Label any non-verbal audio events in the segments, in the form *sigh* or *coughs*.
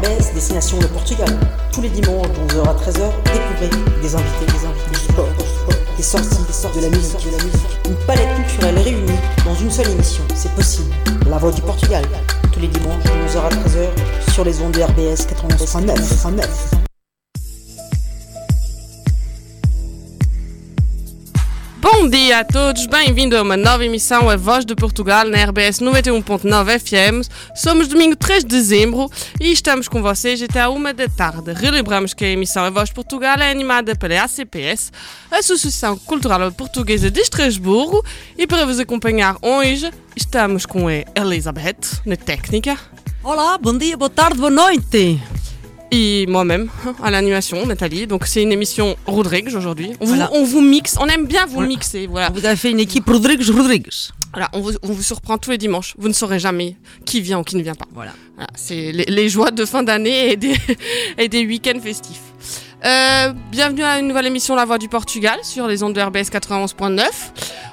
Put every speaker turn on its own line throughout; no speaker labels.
RBS, destination le Portugal. Tous les dimanches, de 11h à 13h, découvrez des invités, des invités, des sports, des sorties, des de la musique, de la musique. Une palette culturelle réunie dans une seule émission. C'est possible. La voix du Portugal. Tous les dimanches, de 11h à 13h, sur les ondes de RBS 89.
Bom dia a todos, bem-vindo a uma nova emissão A Voz de Portugal na RBS 91.9 FM. Somos domingo 3 de dezembro e estamos com vocês até à uma da tarde. Relembramos que a emissão A Voz de Portugal é animada pela ACPS, Associação Cultural Portuguesa de Estrasburgo, e para vos acompanhar hoje estamos com a Elizabeth, na técnica.
Olá, bom dia, boa tarde, boa noite.
Et moi-même *laughs* à l'animation, Nathalie. Donc c'est une émission Rodrigues aujourd'hui. On, vous-
Voilà.
on vous mixe, on aime bien vous
Voilà.
mixer. Voilà.
Vous avez fait une équipe Rodrigues Rodrigues.
Voilà, on vous, on vous surprend tous les dimanches. Vous ne saurez jamais qui vient ou qui ne vient pas.
Voilà.
Voilà, c'est les, les joies de fin d'année et des, *laughs* et des week-ends festifs. Euh, bienvenue à une nouvelle émission La Voix du Portugal sur les ondes de RBS 91.9.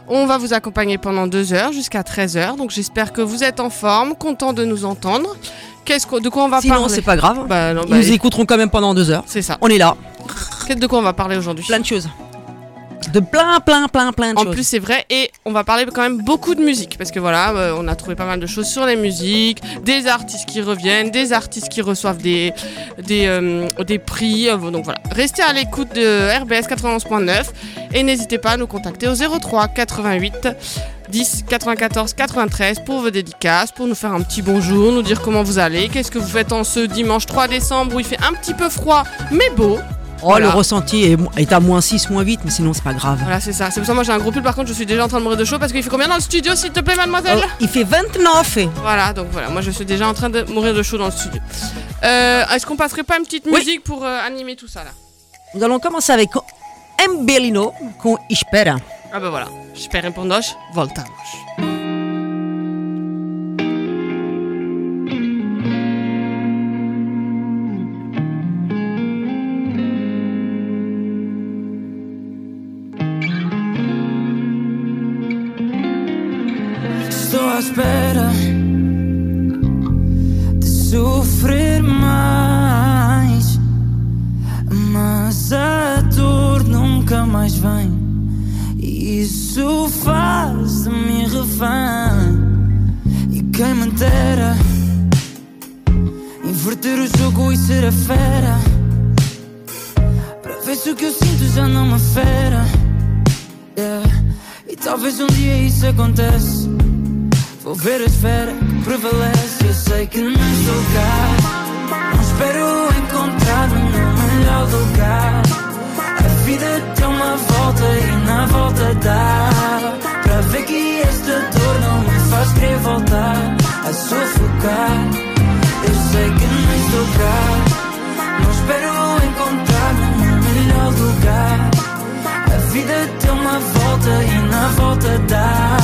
On va vous accompagner pendant deux heures jusqu'à 13 heures. Donc j'espère que vous êtes en forme, content de nous entendre. Qu'est-ce qu'on- de quoi on va
Sinon,
parler
c'est pas grave.
Bah, non,
Ils
bah,
nous écouteront quand même pendant deux heures.
C'est ça.
On est là.
Qu'est-ce De quoi on va parler aujourd'hui
Plein de choses. De plein, plein, plein, plein de
En
choses.
plus, c'est vrai, et on va parler quand même beaucoup de musique, parce que voilà, euh, on a trouvé pas mal de choses sur les musiques, des artistes qui reviennent, des artistes qui reçoivent des, des, euh, des prix. euh, donc voilà, restez à l'écoute de RBS 91.9 et n'hésitez pas à nous contacter au 03 88 10 94 93 pour vos dédicaces, pour nous faire un petit bonjour, nous dire comment vous allez, qu'est-ce que vous faites en ce dimanche 3 décembre où il fait un petit peu froid, mais beau.
oh,
voilà.
le ressenti est, est à moins 6, moins 8, mais sinon, c'est pas grave.
Voilà, c'est ça. C'est pour ça que moi j'ai un gros pull, par contre je suis déjà en train de mourir de chaud parce qu'il fait combien dans le studio, s'il te plaît, mademoiselle
Oh, il fait 29.
Voilà, donc voilà, moi je suis déjà en train de mourir de chaud dans le studio. Euh, Est-ce qu'on passerait pas une petite
Oui.
musique pour euh, animer tout ça là?
Nous allons commencer avec Embelino com Espera.
Ah bah voilà, j'espère pour nós, voltamos.
Estou à espera refém. E quem me dera inverter o jogo e ser a fera. Para ver se o que eu sinto já não me fera. Yeah. E talvez um dia isso acontece. Vou ver a esfera que prevalece. Eu sei que não estou cá. Não espero encontrar-me no melhor lugar. A vida tem uma volta e na volta dá. Ver que esta dor não me faz querer voltar a sufocar. Eu sei que não estou cá. Não espero encontrar-me no melhor lugar. A vida tem uma volta e na volta dá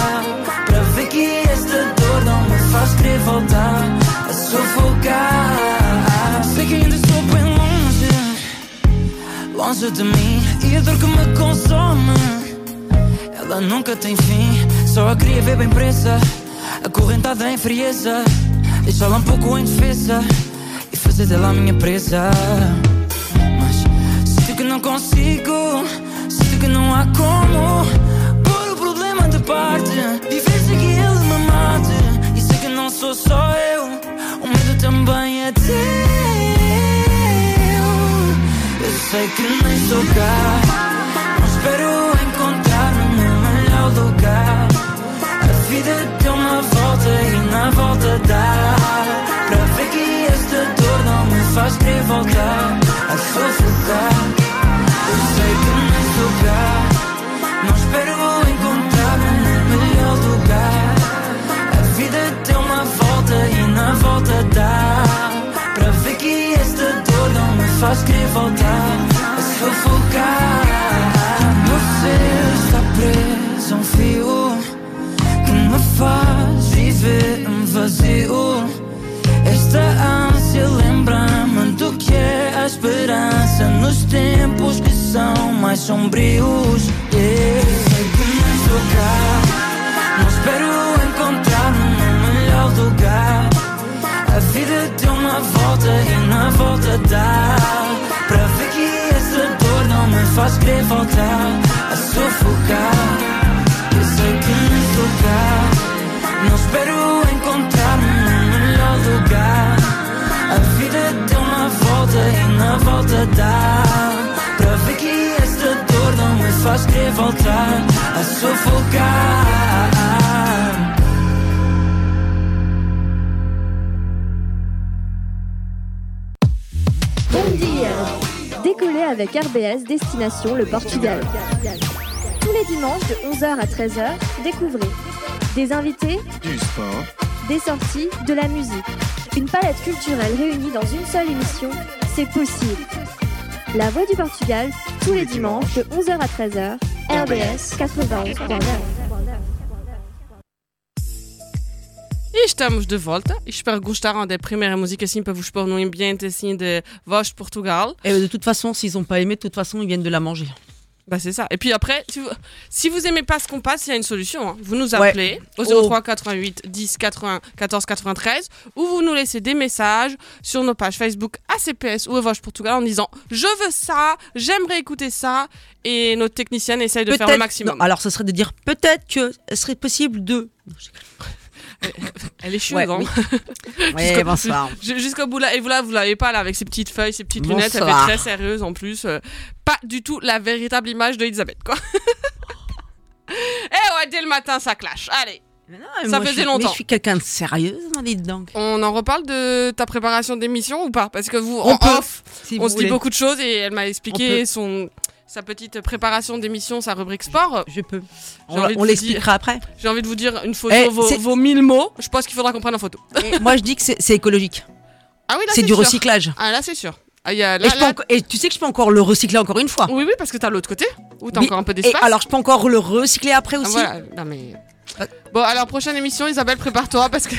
Para ver que esta dor não me faz querer voltar a sufocar Sei que ainda estou bem longe Longe de mim E a dor que me consome Ela nunca tem fim Só a queria ver bem presa Acorrentada em frieza Deixá-la um pouco indefesa E fazer dela a minha presa mas sinto que não consigo, sinto que não há como pôr o problema de parte. Viver sem que ele me mate. E sei que não sou só eu, o medo também é teu. Eu sei que nem estou cá, não espero lugar. A vida tem uma volta e na volta dá. Para ver que esta dor não me faz querer voltar a sufocar Eu sei que nem estou cá Não espero encontrar-me no melhor lugar. A vida tem uma volta e na volta dá. Para ver que esta dor não me faz querer voltar a sufocar me faz viver um vazio. Esta ânsia lembra-me do que é a esperança nos tempos que são mais sombrios. Yeah. Sei que estou cá, não espero encontrar-me no melhor lugar. A vida tem uma volta e na volta dá Pra ver que essa dor não me faz querer voltar A sufocar Eu sei que nem sou cá Não espero encontrar-me no melhor lugar. A vida deu uma volta e na volta dá Pra ver que essa dor não me faz querer voltar A sufocar
Décollez avec RBS Destination le Portugal. Tous les dimanches de 11h à 13h, découvrez des invités,
Du sport,
des sorties, de la musique. Une palette culturelle réunie dans une seule émission, c'est possible. La Voix du Portugal, tous les dimanches de 11h à 13h, RBS 91.9.
E estamos de volta. Espero que gostaram da primeira música assim para vos pôr num ambiente assim de voz de Portugal.
Et de toute façon, s'ils n'ont pas aimé, de toute façon, ils viennent de la manger.
Bah c'est ça. Et puis après, si vous, si vous aimez pas ce qu'on passe, il y a une solution. hein. Vous nous appelez au
Oh.
03 88 10 80 14 93 ou vous nous laissez des messages sur nos pages Facebook ACPS ou Voix Portugal en disant je veux ça, j'aimerais écouter ça et notre technicienne essaye de faire le maximum.
non, alors, ce serait de dire peut-être que ce serait possible de.
Elle est chieuse.
Ouais,
hein. *laughs*
Ouais,
Jusqu'au-
bonsoir.
Ju- Jusqu'au bout là, et vous là, vous l'avez pas là avec ses petites feuilles, ses petites lunettes, elle
Bonsoir.
fait très sérieuse en plus. euh, pas du tout la véritable image de Elisabeth quoi. *laughs* Eh ouais, dès le matin ça clash. Allez,
Mais non,
Ça
moi,
faisait
je
longtemps.
Mais je suis quelqu'un de sérieuse, moi, dites donc.
on en reparle de ta préparation d'émission ou pas? Parce que vous,
On
en
peut,
off,
Si
on
vous
se
voulez.
dit beaucoup de choses et elle m'a expliqué son sa petite préparation d'émission, sa rubrique sport.
Je peux.
J'ai
On, l'expliquera après.
J'ai envie de vous dire une photo,
Eh,
vos, vos 1000 mots. Je pense qu'il faudra qu'on prenne en photo. *laughs*
Moi, je dis que c'est c'est écologique.
Ah oui, là
C'est du
sûr.
recyclage.
Ah là c'est sûr. Ah, il y a, là,
Et, peux tu sais que je peux encore le recycler encore une fois.
Oui, oui, parce que t'as l'autre côté où t'as encore un peu d'espace.
alors, je peux encore le recycler après
Ah,
aussi.
voilà. Non, mais... Bon, alors, prochaine émission, Isabelle, prépare-toi parce que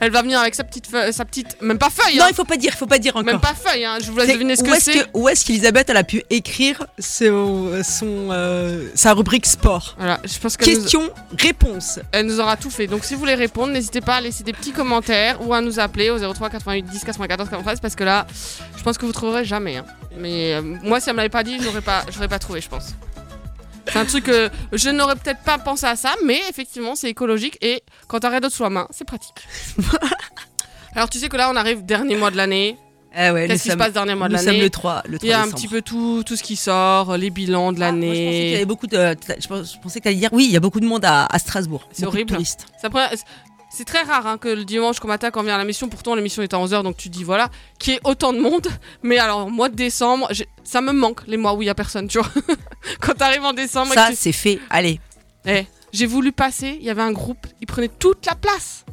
elle va venir avec sa petite feuille, sa petite. Même pas feuille,
Non,
hein.
il faut pas dire, il faut pas dire encore.
Même pas feuille, hein. Je vous laisse deviner ce que c'est.
Où est-ce qu'Elisabeth elle a pu écrire son, son, euh, sa rubrique sport
Voilà, je pense nous...
Question, réponse.
elle nous aura tout fait. Donc, si vous voulez répondre, n'hésitez pas à laisser des petits commentaires ou à nous appeler au 03 88 10 94 93 parce que là, je pense que vous trouverez jamais. hein. Mais euh, moi, si elle me l'avait pas dit, j'aurais pas, j'aurais pas trouvé, je pense. C'est un truc que je n'aurais peut-être pas pensé à ça, mais effectivement, c'est écologique et quand t'as rien d'autre sous la main, c'est pratique. *laughs* Alors, tu sais que là, on arrive dernier mois de l'année.
Ouais,
Qu'est-ce qui se passe dernier mois de
Nous sommes
l'année
le 3, le 3
Il y a un petit peu tout, tout ce qui sort, les bilans de
Ah, moi, je pensais qu'il y
l'année.
avait beaucoup de. Je pensais que t'allais dire oui, il y a beaucoup de monde à, à Strasbourg.
C'est horrible. C'est très rare hein, que le dimanche qu'on matin quand on vient à la mission, pourtant l'émission est à 11h donc tu dis voilà, qu'il y ait autant de monde. *laughs* Mais alors, mois de décembre, ça me manque les mois où il y a personne, tu vois. *laughs* quand t'arrives en décembre,
Ça,
tu-
c'est fait. Allez.
Eh, j'ai voulu passer, il y avait un groupe, ils prenaient toute la place.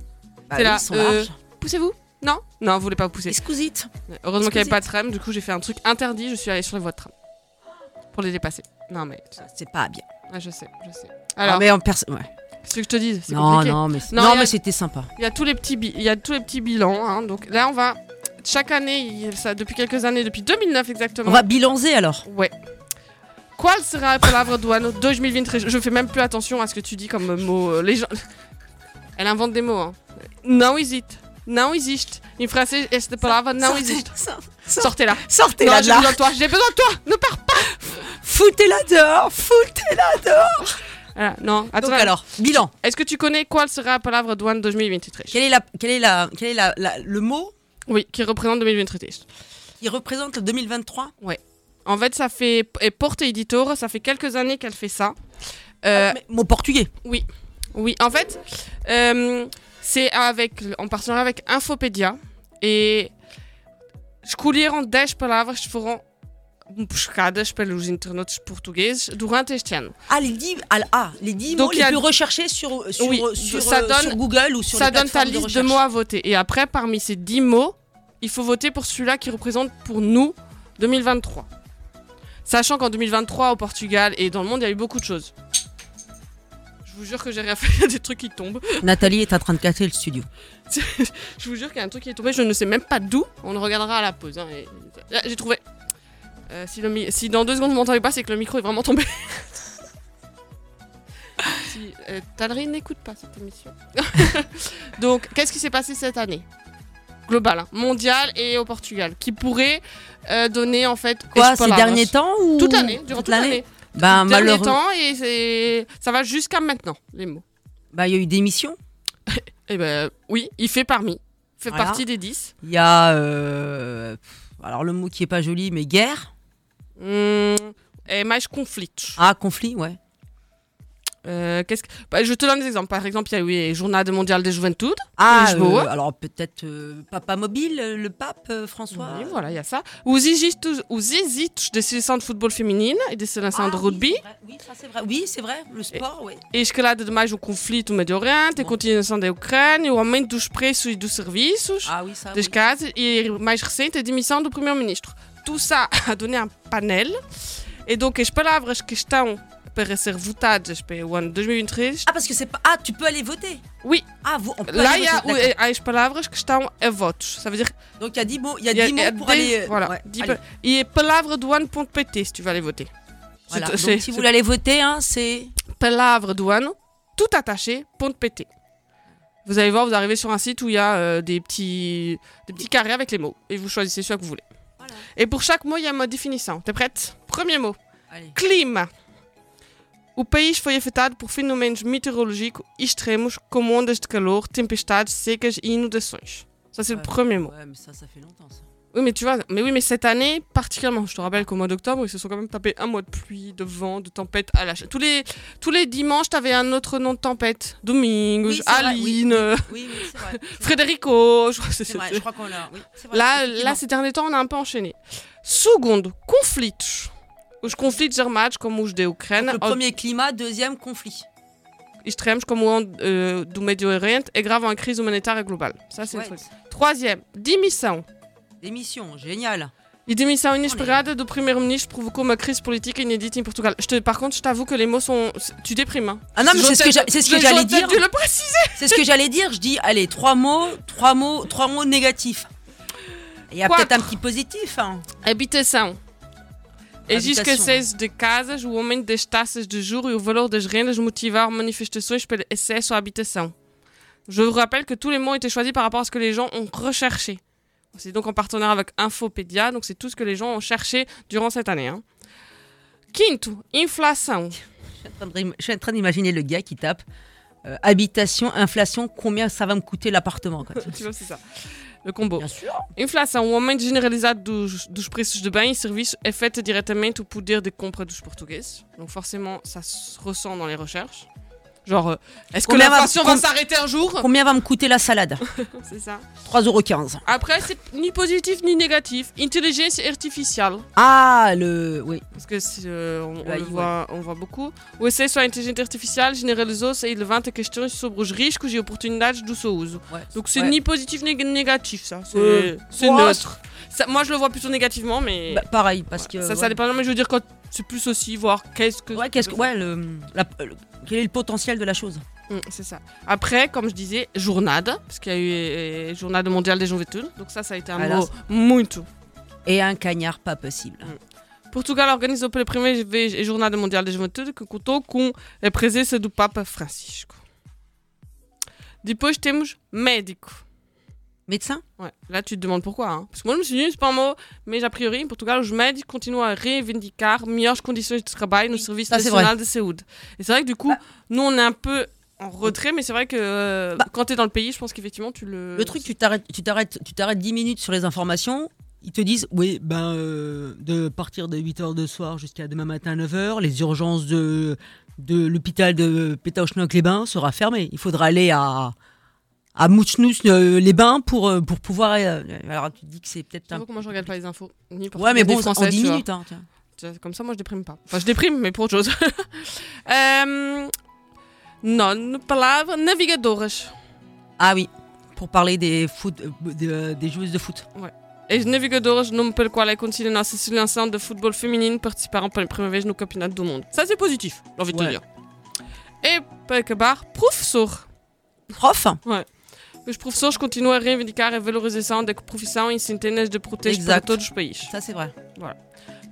Bah
C'est là,
ils sont
euh. Poussez-vous? Non? Non, vous voulez pas pousser.
Excusite.
Heureusement qu'il n'y avait pas de tram, du coup j'ai fait un truc interdit, je suis allée sur les voies de tram. Pour les dépasser. Non mais,
C'est pas bien.
ah, je sais, je sais.
Alors,
Alors,
mais en perso- ouais.
Ce que je te dis, c'est
Non,
compliqué.
non, mais,
Non,
non,
il y a-
mais c'était sympa.
Il y a tous les petits, bi- il y a tous les petits bilans. hein. Donc là, on va chaque année, il- ça depuis quelques années, depuis 2009 exactement.
On va bilancer alors.
Ouais. Qual sera a palavra do ano 2023 Je fais même plus attention à ce que tu dis comme mot. euh, Les gens... *laughs* Elle invente des mots. Hein. Não existe. Não existe. Em français, esta palavra não existe. Sortez-la.
Sortez-la
Non, j'ai besoin de toi. J'ai besoin de toi. Ne pars pas.
Foutez-la dehors. Foutez-la dehors.
Voilà, non, attends.
Donc alors, bilan.
Est-ce que tu connais qual sera a palavra do ano 2023
Quel est, la, quel est, la, quel est la, la- le mot
Oui, qui représente 2023.
qui représente le 2023
En fait, ça fait. Et Porte Editor, ça fait quelques années qu'elle fait ça. Euh,
Mais Mot portugais.
oui, en fait, euh, c'est avec, en partenariat avec Infopédia. Et escolheram 10 palavras que foram buscadas pelos internautas portugueses durante este ano.
Ah, les 10, ah, ah, les 10
Donc,
mots les
a-
plus recherchés sur, sur,
Oui,
sur,
ça
euh,
donne-
sur Google ou sur
Ça
les
donne ta liste de, mots à voter. Et après, parmi ces 10 mots, il faut voter pour celui-là qui représente pour nous 2023. Sachant qu'en 2023, au Portugal et dans le monde, il y a eu beaucoup de choses. Je vous jure que j'ai rien fait, *laughs* il y a des trucs qui tombent.
Nathalie est en train de casser le studio. *laughs*
Je vous jure qu'il y a un truc qui est tombé, je ne sais même pas d'où. On le regardera à la pause. hein, et- Là, J'ai trouvé. Euh, si, le mi- si dans deux secondes vous m'entendez pas, c'est que le micro est vraiment tombé. *laughs* si, euh, n'écoute pas cette émission. *laughs* Donc, qu'est-ce qui s'est passé cette année? Global, hein, mondial et au Portugal, qui pourrait euh, donner en fait.
Quoi, ces derniers temps ou
Toute l'année, durant toute l'année?
Ben,
Dernier
malheureux.
temps et c'est ça va jusqu'à maintenant les mots.
Bah, il y a eu des missions? *laughs*
Et ben oui, il fait parmi, fait
Voilà.
partie des 10.
Il y a. euh, alors, le mot qui est pas joli, mais guerre.
Hum, et mais conflit.
Ah, conflit, ouais.
Euh, qu'est-ce que... bah, je te donne des exemples. Par exemple, il y a eu les Journée mondiale des Juventudes.
Ah, euh, alors peut-être euh, Papa Mobile, le pape François.
Oui, voilà, il y a ça. Os hesitos da seleção de futebol feminino e da seleção
Ah,
de
oui,
rugby.
c'est vrai. Oui, c'est vrai. Oui, vrai. Le sport, oui.
E escalada de mais o conflito Médio Oriente, a continuação da Ucrânia, o aumento dos preços e dos serviços,
Ah oui, ça.
das
oui.
casas e, mais recente, a demissão do primeiro-ministro. Tout ça a donné un panel. E donc, as palavras que estão para ser votadas para o ano 2023,
Ah, parce que c'est pas. Ah, tu peux aller voter.
oui,
Ah, vous, on peut aller
il y a,
voter,
as palavras que estão a votos. Ça veut dire
Donc il y a 10 mots, il y a
il y a-
10
il y a
mots pour
des-
aller.
voilà,
ouais,
dix
allez.
pa- E palavra do ano.pt si tu veux aller voter.
Voilà. Donc, si vous voulez aller voter, hein, c'est.
palavra do ano, tout attaché, .pt. Vous allez voir, vous arrivez sur un site où il y a euh, des, petits, des petits carrés avec les mots. Et vous choisissez celui que vous voulez. Et pour chaque mot, il y a de définition. T'es prête Premier mot.
Allez.
Clima. O país foi afetado por fenômenos meteorológicos extremos, como ondas de calor, tempestades secas e inundações. Ça, c'est
Ouais.
le premier mot.
Ouais, mais ça, ça fait longtemps ça.
Oui, mais tu vois, mais oui, mais cette année, particulièrement, je te rappelle qu'au mois d'octobre, ils se sont quand même tapés un mois de pluie, de vent, de tempête à la chaîne. Tous les, tous les dimanches, t'avais un autre nom de tempête.
Oui, vrai,
Aline, euh,
Oui, oui, vrai. *laughs*
Frédérico. Je crois que c'est-
C'est vrai, je crois qu'on l'a. Oui, c'est vrai,
Là, là, ces derniers temps, on a un peu enchaîné. Segundo, conflitos. Os conflitos armados, como os da Ucrânia,
Le premier climat, deuxième conflit.
extremos, como o euh, do Médio Oriente, et grave en crise humanitaire globale. Ça, c'est le
Ouais.
truc. Troisième, demissão.
Démission, génial.
E demissão inesperada do primeiro-ministro provocou uma crise politique inédite em Portugal. Je te, par contre, je t'avoue que les mots sont. Tu déprimes. Hein.
Ah non, mais c'est ce que c'est ce que j'allais dire.
le préciser.
C'est ce que j'allais dire. Je dis, allez, trois mots, trois mots, trois mots négatifs. Il y a peut-être un petit positif. Hein.
Habitação. Existe escassez de casas, o aumento das taxas de juros e o valor das rendas motivaram manifestações pelo acesso à habitação. Je vous rappelle que tous les mots étaient choisis par rapport à ce que les gens ont recherché. C'est donc en partenariat avec Infopédia, donc c'est tout ce que les gens ont cherché durant cette année. hein. Quinto, inflação.
Je suis en train d'imaginer le gars qui tape euh, habitation, inflation, combien ça va me coûter l'appartement. *laughs*
tu vois, c'est ça. Le combo.
Bien sûr.
Inflação, o aumento generalizado dos, dos preços de bens e serviços afeta diretamente o poder de compra dos portugueses. Donc forcément, ça se ressent dans les recherches. Genre, euh, est-ce que
va-
l'inflation va s'arrêter un jour
Combien va me coûter la salade *laughs*
C'est ça.
3,15€.
Après, c'est ni positif ni négatif. Intelligence artificielle.
Ah, le. Oui.
Parce que euh, on, on
Aí,
le voit, on voit beaucoup. O acesso à inteligência artificial generalizou-se e levanta questões sobre os riscos e oportunidades do seu uso.
Ouais.
Donc c'est
Ouais.
ni positif ni négatif, ça. C'est
Euh, ouais,
neutre. Ça- moi, je le vois plutôt négativement, mais
Bah, pareil, parce que.
ça, ça
ouais.
dépend. Mais je veux dire, quand c'est plus aussi voir qu'est-ce que.
Ouais, qu'est-ce que. Ouais, le, la- le- Quel est le potentiel de la chose
Mm, c'est ça. Après, comme je disais, journada, parce qu'il y a eu euh, Journada mondiale des juventudes. Donc ça, ça a été un
Ah,
mot muito.
Et un cagnard pas possible.
Portugal organizou pela primeira vez a Jornada Mundial da Juventude, que contou com a presença do Papa Francisco. Depois temos médico.
Médecin
Ouais. Là, tu te demandes pourquoi. hein. Parce que moi, je me suis dit, c'est pas un mot, mais a priori, em Portugal, os médicos continuam a reivindicar melhores condições de trabalho no Serviço National de Saúde. Et c'est vrai que du coup,
Bah.
nous, on est un peu en retrait, mais c'est vrai que euh,
Bah.
quand tu es dans le pays, je pense qu'effectivement, tu le.
Le truc, tu t'arrêtes, tu t'arrêtes, tu t'arrêtes 10 minutes sur les informations. Ils te disent, oui, ben, euh, de partir de 8h de soir jusqu'à demain matin à 9h, les urgences de, de l'hôpital de Pétauchnok-les-Bains sera fermées. Il faudra aller à, à Mouchnous-les-Bains pour, euh, pour pouvoir. euh, alors, tu te dis que c'est peut-être un.
vois comment je regarde pas les infos ni pour
Ouais, mais bon,
Français,
en 10
tu vois.
minutes. hein,
Comme ça, moi, je déprime pas. Enfin, je déprime, mais pour autre chose. *laughs* euh, non, palavra navigadoras.
Ah oui, pour parler des, foot, de- des joueuses de foot.
As navigadoras, nome pelo qual é conhecida a seleção de futebol feminino, participaram pela primeira vez no Campeonato do Mundo. Ça, c'est positif, j'ai envie de te
Ouais.
dire. Et para acabar, professor.
Prof?
Os professores continuam a reivindicar a valorização da profissão em centenas de protestos
Exato.
para todos os países.
Ça, c'est vrai.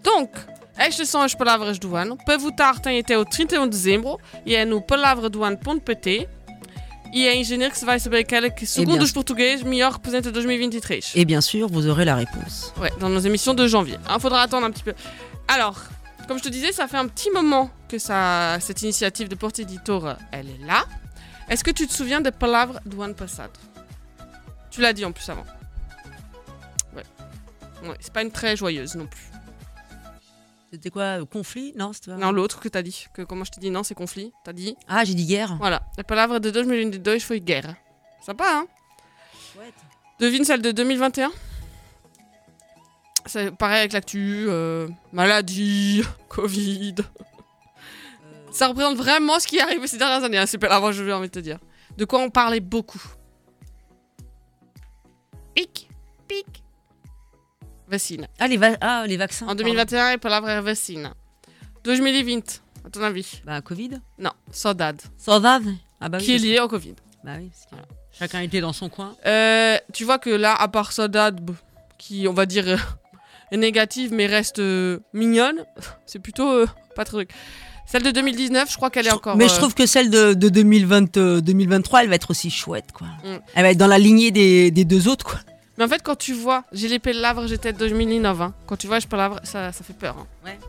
Donc, estas são as palavras do ano. Para votar tem até o 31 de dezembro e é no palavradoano.pt. e é engenheiro que vai saber aquela que, segundo
bien
os portugueses, melhor representa 2023.
Et bien sûr, vous aurez la réponse.
Ouais, dans nos émissions de janvier. Il faudra attendre un petit peu. Alors, comme je te disais, ça fait un petit moment que ça, cette initiative de Porte Editor, elle est là. Est-ce que tu te souviens des palavres do ano passado Tu l'as dit en plus avant. Ouais. Ouais, c'est pas une très joyeuse non plus.
C'était quoi euh, Conflit? Non, c'était pas-
Non, l'autre que t'as dit. Que comment je t'ai dit? Non, c'est conflit. T'as dit?
Ah, j'ai dit guerre.
Voilà. La palavra de 2022 foi guerre. Sympa, hein? Devine celle de 2021 C'est pareil avec l'actu, euh, maladie, *laughs* Covid. Ça représente vraiment ce qui est arrivé ces dernières années, hein, c'est pas avant, je j'ai envie de te dire. De quoi on parlait beaucoup. Pic, pic. Vacine.
Ah, les, va- ah, les vaccins.
En 2021, la palavra vacine. 2020, à ton avis?
Bah, Covid.
Non, saudade.
Saudade. Ah, bah oui.
Qui est lié au Covid.
Bah oui, parce que chacun était dans son coin.
Euh, tu vois que là, à part Saudade, qui, on va dire, *laughs* est négative, mais reste euh, mignonne, *laughs* c'est plutôt euh, pas trop truc. Celle de 2019, je crois qu'elle est encore.
Mais
euh,
je trouve que celle de, de 2020, euh, 2023, elle va être aussi chouette, quoi.
Mm.
Elle va être dans la lignée des, des deux autres, quoi.
Mais en fait, quand tu vois, j'ai les palavres, j'étais de 2019. Hein. Quand tu vois, je palavre, ça, ça fait peur. hein.
Ouais.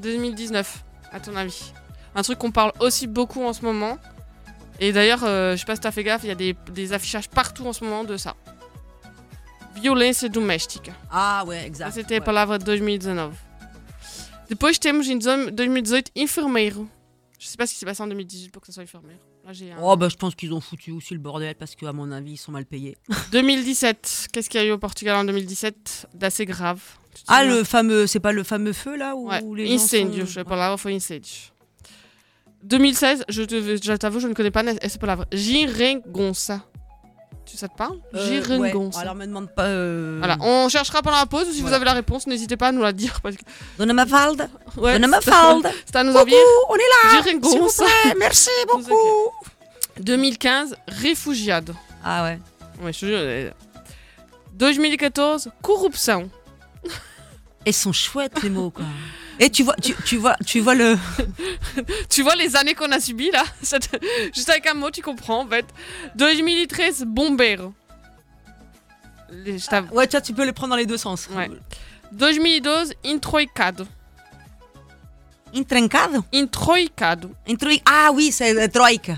2019, à ton avis. Un truc qu'on parle aussi beaucoup en ce moment. Et d'ailleurs, euh, je sais pas si t'as fait gaffe, il y a des, des affichages partout en ce moment de ça. Violência doméstica.
Ah, ouais, exact.
C'était
ouais.
palavra de 2019. Depois temos em 2018 enfermeiro. Je sais pas ce qui s'est passé en 2018 pour que ça soit enfermeiro. Là, un-
Oh, bah, je pense qu'ils ont foutu aussi le bordel parce qu'à mon avis, ils sont mal payés. *laughs*
2017. Qu'est-ce qu'il y a eu au Portugal en 2017 d'assez grave?
Ah, le fameux, c'est pas le fameux feu, là où
Ouais,
les
incêndio, je palavra foi incêndio. 2016, je t'avoue, je ne connais pas cette palavra. Girengonça. Tu ça te parle
Euh, ouais. Alors, me demande pas. euh,
Voilà, on cherchera pendant la pause. ou Si vous avez la réponse, n'hésitez pas à nous la dire. Parce que...
Dona Mafalda.
Ouais,
Dona
c'est-
Mafalda. *laughs*
C'est à nous envier.
on est là. Plaît, *laughs* merci beaucoup.
2015, réfugiado.
Ah, ouais.
Ouais, je te jure, euh, 2014, corruption. *laughs*
Ils sont chouettes, les mots, quoi. *laughs* Et tu vois, tu, tu vois, tu vois le. *laughs*
Tu vois les années qu'on a subies là? *laughs* Juste avec un mot, tu comprends en fait. 2013, bombeiro. Les- je t'avoue.
Ouais, tu peux les prendre dans les deux sens.
Ouais. 2012, introicado.
Intrincado
Introicado.
Introi- Ah oui, c'est la Troïka.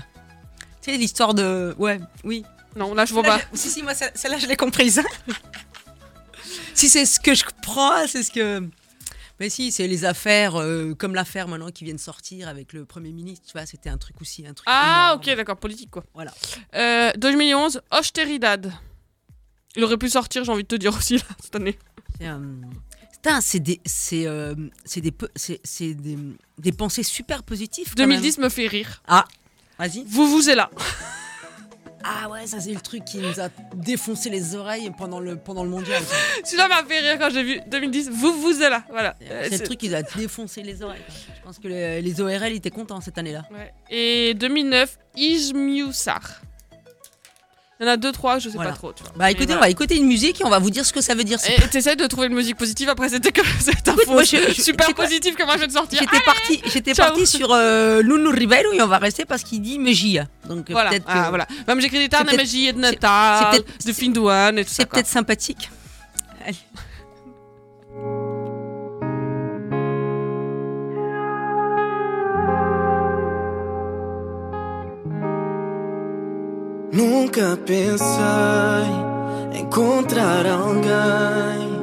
Tu sais, l'histoire de. Ouais, oui.
Non, là je vois pas.
Si, si, moi, ce- celle-là, je l'ai comprise. Si c'est ce que je comprends, c'est ce que. Mais si, c'est les affaires, euh, comme l'affaire maintenant qui vient de sortir avec le Premier ministre, tu vois, c'était un truc aussi, un truc.
Ah,
énorme.
ok, d'accord, politique quoi.
Voilà.
Euh, 2011, austeridad. Il aurait pu sortir, j'ai envie de te dire aussi là, cette année.
C'est, euh, des, c'est, euh, c'est des, c'est, des, des pensées super positives. quand
2010 me fait rire.
même. Vas-y.
Vous vous êtes là.
Ah ouais, ça c'est le truc qui nous a défoncé les oreilles pendant le, pendant le mondial.
Celui-là m'a fait rire quand j'ai vu 2010. Vous vous êtes là. Voilà. Euh,
C'est le truc qui nous a défoncé les oreilles. Je pense que les, les ORL étaient contents cette année-là.
Ouais. Et 2009, Ismiusar. Il y en a deux, trois, je sais
Voilà.
pas trop. Tu vois.
Bah
Mais
écoutez, on
voilà.
va écouter une musique et on va vous dire ce que ça veut dire. C'est-
Et t'essayes de trouver une musique positive, après c'était que *laughs* cette info
moi, je- je-
super
c'est quoi
positive que moi je viens de sortir.
J'étais parti, j'étais
ciao.
parti sur euh, Nuno Ribeiro et on va rester parce qu'il dit Mejia. Donc euh,
Voilà,
peut-être que
ah, voilà. Même j'écris des termes de
c'est peut-être-
magie et de Natal,
c'est peut-être-
de et tout ça.
c'est
quoi.
peut-être sympathique.
Nunca pensei encontrar alguém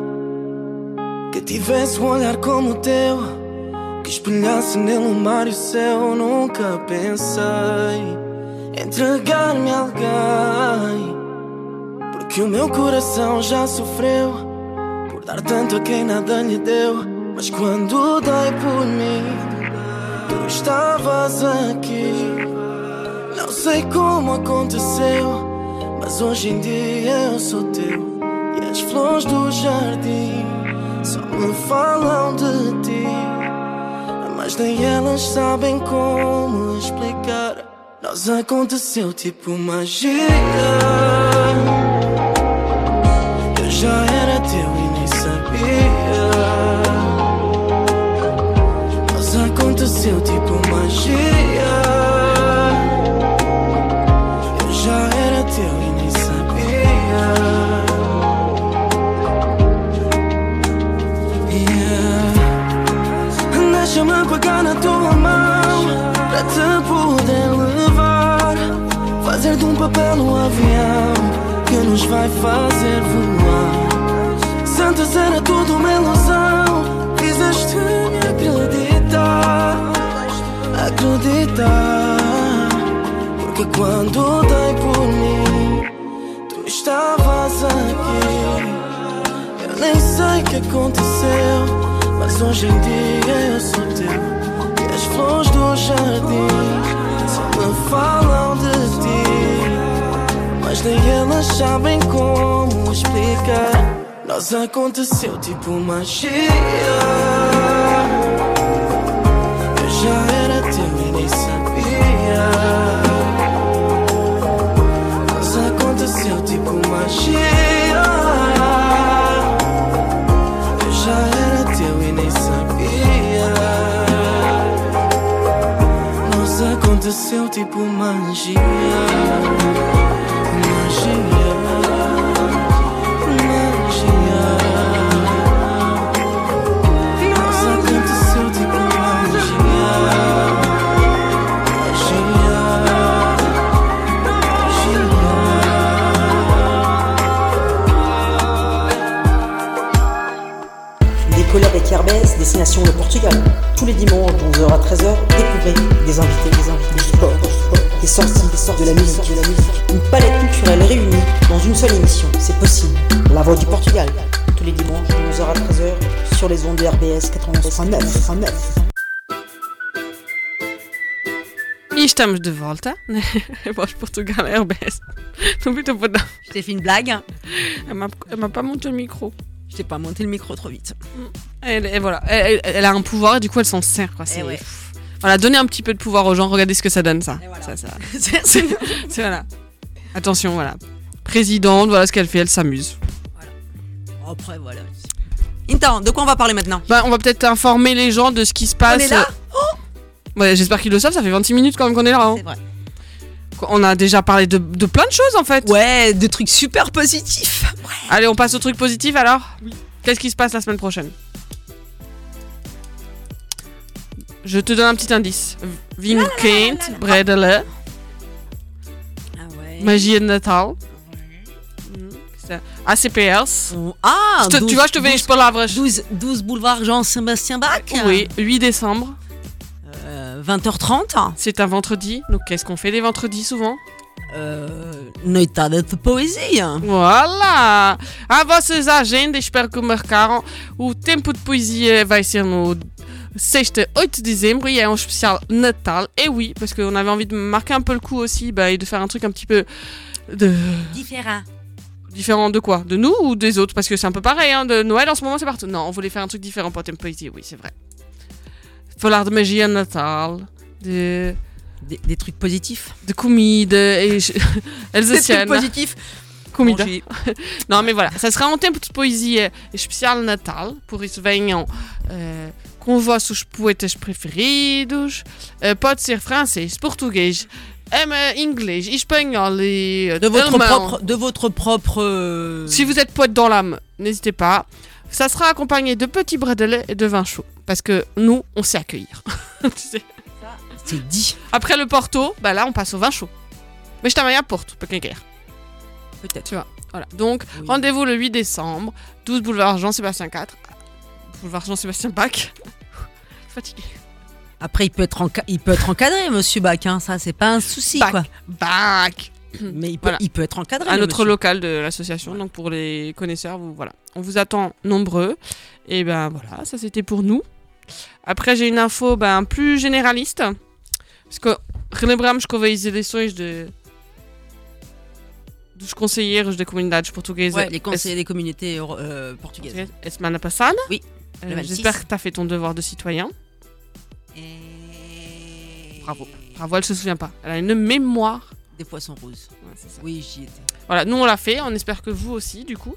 que tivesse um olhar como o teu, que espelhasse nele o mar e o céu. Nunca pensei entregar-me a alguém, porque o meu coração já sofreu por dar tanto a quem nada lhe deu. Mas quando dei por mim, tu estavas aqui. Não sei como aconteceu, mas hoje em dia eu sou teu. E as flores do jardim só me falam de ti. Mas nem elas sabem como explicar. Nós aconteceu tipo magia. De um papel um avião Que nos vai fazer voar. Santos era tudo uma ilusão. Fizeste-me acreditar Acreditar. Porque quando dei por mim Tu estavas aqui. Eu nem sei o que aconteceu mas hoje em dia eu sou teu. E as flores do jardim Só me falam Mas nem elas sabem como explicar Nós aconteceu tipo magia Eu já era teu e nem sabia Nós aconteceu tipo magia aconteceu tipo. Magia.
Destination le Portugal. Tous les dimanches de 11h à 13h, découvrez des invités, des invités, du sport, des sorties, des sorties de la musique, de la musique. Une palette culturelle réunie dans une seule émission, c'est possible. La voix du Portugal. Tous les dimanches de 11h à 13h sur les ondes de RBS 89.9.
E estamos de volta, né? *laughs* Voz Portugal RBS. Não me.
Je t'ai fait une blague.
Elle m'a elle m'a pas monté le micro.
Je t'ai pas monté le micro trop vite.
Elle, voilà, elle, a un pouvoir et du coup elle s'en sert. Quoi. C'est-
Eh ouais.
Voilà, donner un petit peu de pouvoir aux gens, regardez ce que ça donne ça.
Voilà. *laughs*
C'est- voilà. Attention, voilà. Présidente, voilà ce qu'elle fait, elle s'amuse.
Après, voilà. Intan, de quoi on va parler maintenant?
Bah, on va peut-être informer les gens de ce qui se passe.
On est là?
Ouais, j'espère qu'ils le savent, ça fait 26 minutes quand même qu'on est là. hein.
C'est vrai.
On a déjà parlé de, de plein de choses en fait.
Ouais, de trucs super positifs.
Allez, on passe au truc positif alors? Qu'est-ce qui se passe la semaine prochaine? Je te donne un petit indice. Vincent, Bredele,
Ah ouais.
Magie de Natal. C'est- ACPS.
Ah,
te- tu vois, je te vais, je peux la vraie.
12, 12 boulevard Jean-Sébastien Bach.
Oui, 8 décembre.
Euh, 20h30.
C'est un vendredi. Donc, qu'est-ce qu'on fait les vendredis souvent?
Euh, noitada de poesie.
Voilà! A vossas agendas, espero que marcaram. O tempo de poesia vai ser no sexta, 8 de dezembro e é um especial Natal. Et oui, parce qu'on avait envie de marquer un peu le coup aussi bah, et de faire un truc un petit peu de...
Différent.
différent de quoi? De nous ou des autres? Parce que c'est un peu pareil, hein, de Noël en ce moment c'est partout. Non, on voulait faire un truc différent pour Tempo Poesie, oui, c'est vrai. Falar de magia Natal, de,
Des, des trucs positifs?
de comida et *laughs*
Des trucs positifs.
Comida. Não, mas voilà, ça sera um tempo de poesia especial Natal, por isso venham eh, com os poetas preferidos. Eh, pode ser francês, português, eh, inglês, espanhol e eh,
De votre
allemand.
propre. De votre propre euh,
Si vous êtes poète dans l'âme, n'hésitez pas. Ça sera accompagné de petits bredels et de vin chaud. Parce que nous, on sait accueillir. *laughs* Tu sais.
C'est dit.
Après le Porto, bah là, on passe au vin chaud. Mais je t'amène à Porto,
Peut-être.
Tu vois, voilà. Donc,
Oui.
rendez-vous le 8 décembre, 12 boulevard Jean-Sébastien 4. Boulevard Jean-Sébastien Bach. Fatigué.
Après, il peut être, enca- il peut être encadré, monsieur Bach. hein. Ça, c'est pas un souci,
Bach.
quoi.
Bach
Mais il peut,
Voilà.
il peut être encadré.
À notre
monsieur.
local de l'association. Donc, pour les connaisseurs, vous, voilà. On vous attend nombreux. Et ben voilà, ça c'était pour nous. Après, j'ai une info ben, plus généraliste. Parce que houve as eleições de dos conselheiros de comunidades portuguesas
Ouais, les conseillers des communautés euh, portugaises.
a semana passada.
Oui,
Euh,
le 26.
J'espère que tu as fait ton devoir de citoyen.
Et...
Bravo. Bravo, elle se souvient pas. Elle a une mémoire.
Des poissons roses.
Ouais, c'est ça.
Oui, j'y étais.
Voilà, nous on l'a fait, on espère que vous aussi, du coup.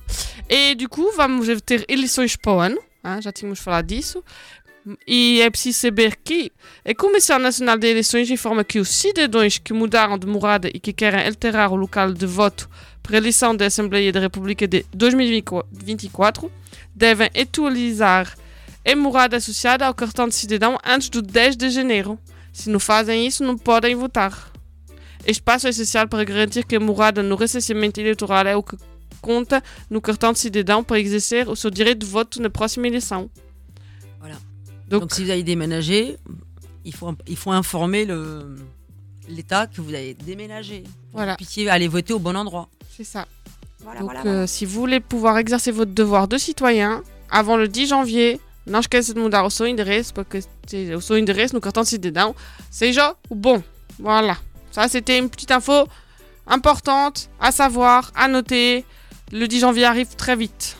E du coup, vamos ter eleições para ano, ah, já tínhamos falado disso. E é preciso saber que a Comissão Nacional de Eleições informa que os cidadãos que mudaram de morada e que querem alterar o local de voto para a eleição da Assembleia da República de 2024 devem atualizar é morada associada ao cartão de cidadão antes do 10 de janeiro. Se não fazem isso, não podem votar. Este passo é essencial para garantir que a morada no recenseamento eleitoral é o que conta no cartão de cidadão para exercer o seu direito de voto na próxima eleição.
Voilà.
Donc,
Donc, si vous allez déménager, il faut, il faut informer l'État que vous allez déménager.
Voilà.
puissiez aller voter au bon endroit.
c'est ça.
Voilà,
Donc, euh, si vous voulez pouvoir exercer votre devoir de citoyen avant le 10 janvier, não esqueça de mudar o seu endereço, porque o seu endereço no cartão de cidadão seja o bom. Voilà. Ça, c'était une petite info importante à savoir, à noter. Le 10 janvier arrive très vite.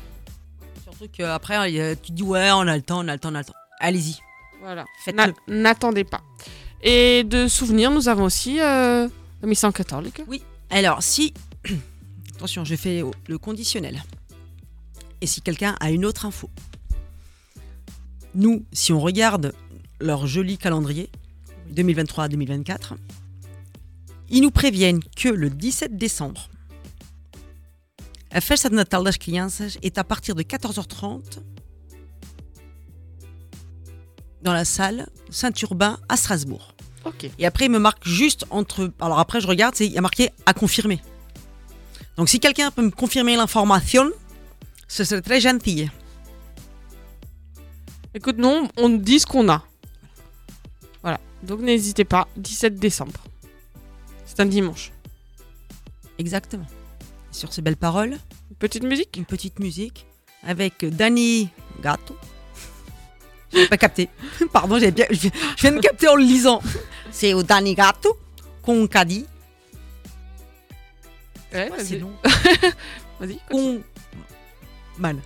Surtout qu'après, tu dis ouais, on a le temps, on a le temps, on a le temps. Allez-y.
Voilà. N'attendez pas. Et de souvenirs, nous avons aussi euh, la mission catholique.
Alors, si. *coughs* Attention, je fais le conditionnel. Et si quelqu'un a une autre info Nous, si on regarde leur joli calendrier 2023-2024, ils nous préviennent que le 17 décembre, a festa de Natal das Crianças est à partir de 14h30 dans la salle Saint-Urbain à Strasbourg. Et après, il me marque juste entre. Alors après, je regarde, il y a marqué à confirmer. Donc si quelqu'un peut me confirmer l'information, ce serait très gentil.
Écoute, non, on dit ce qu'on a. Voilà. Donc n'hésitez pas, 17 décembre. C'est un dimanche.
Exactement. Sur ces belles paroles,
Une petite musique
une petite musique avec Danny Gatto. *laughs* Je n'ai pas capté. *laughs* Pardon, j'ai bien, je viens de capter en le lisant. *laughs* C'est au Danny Gatto.
Ouais,
Ouais, c'est long.
Vas-y.
Con. Man.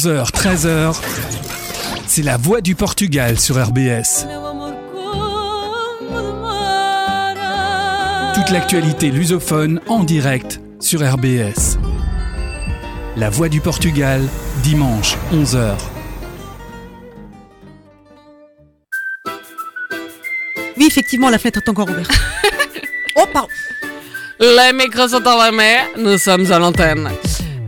11h, 13h, c'est la voix du Portugal sur RBS. Toute l'actualité lusophone en direct sur RBS. La voix du Portugal, dimanche 11h.
Oui, effectivement, la fenêtre est encore ouverte. *laughs* oh, pardon.
Les micros sont dans la main, nous sommes à l'antenne.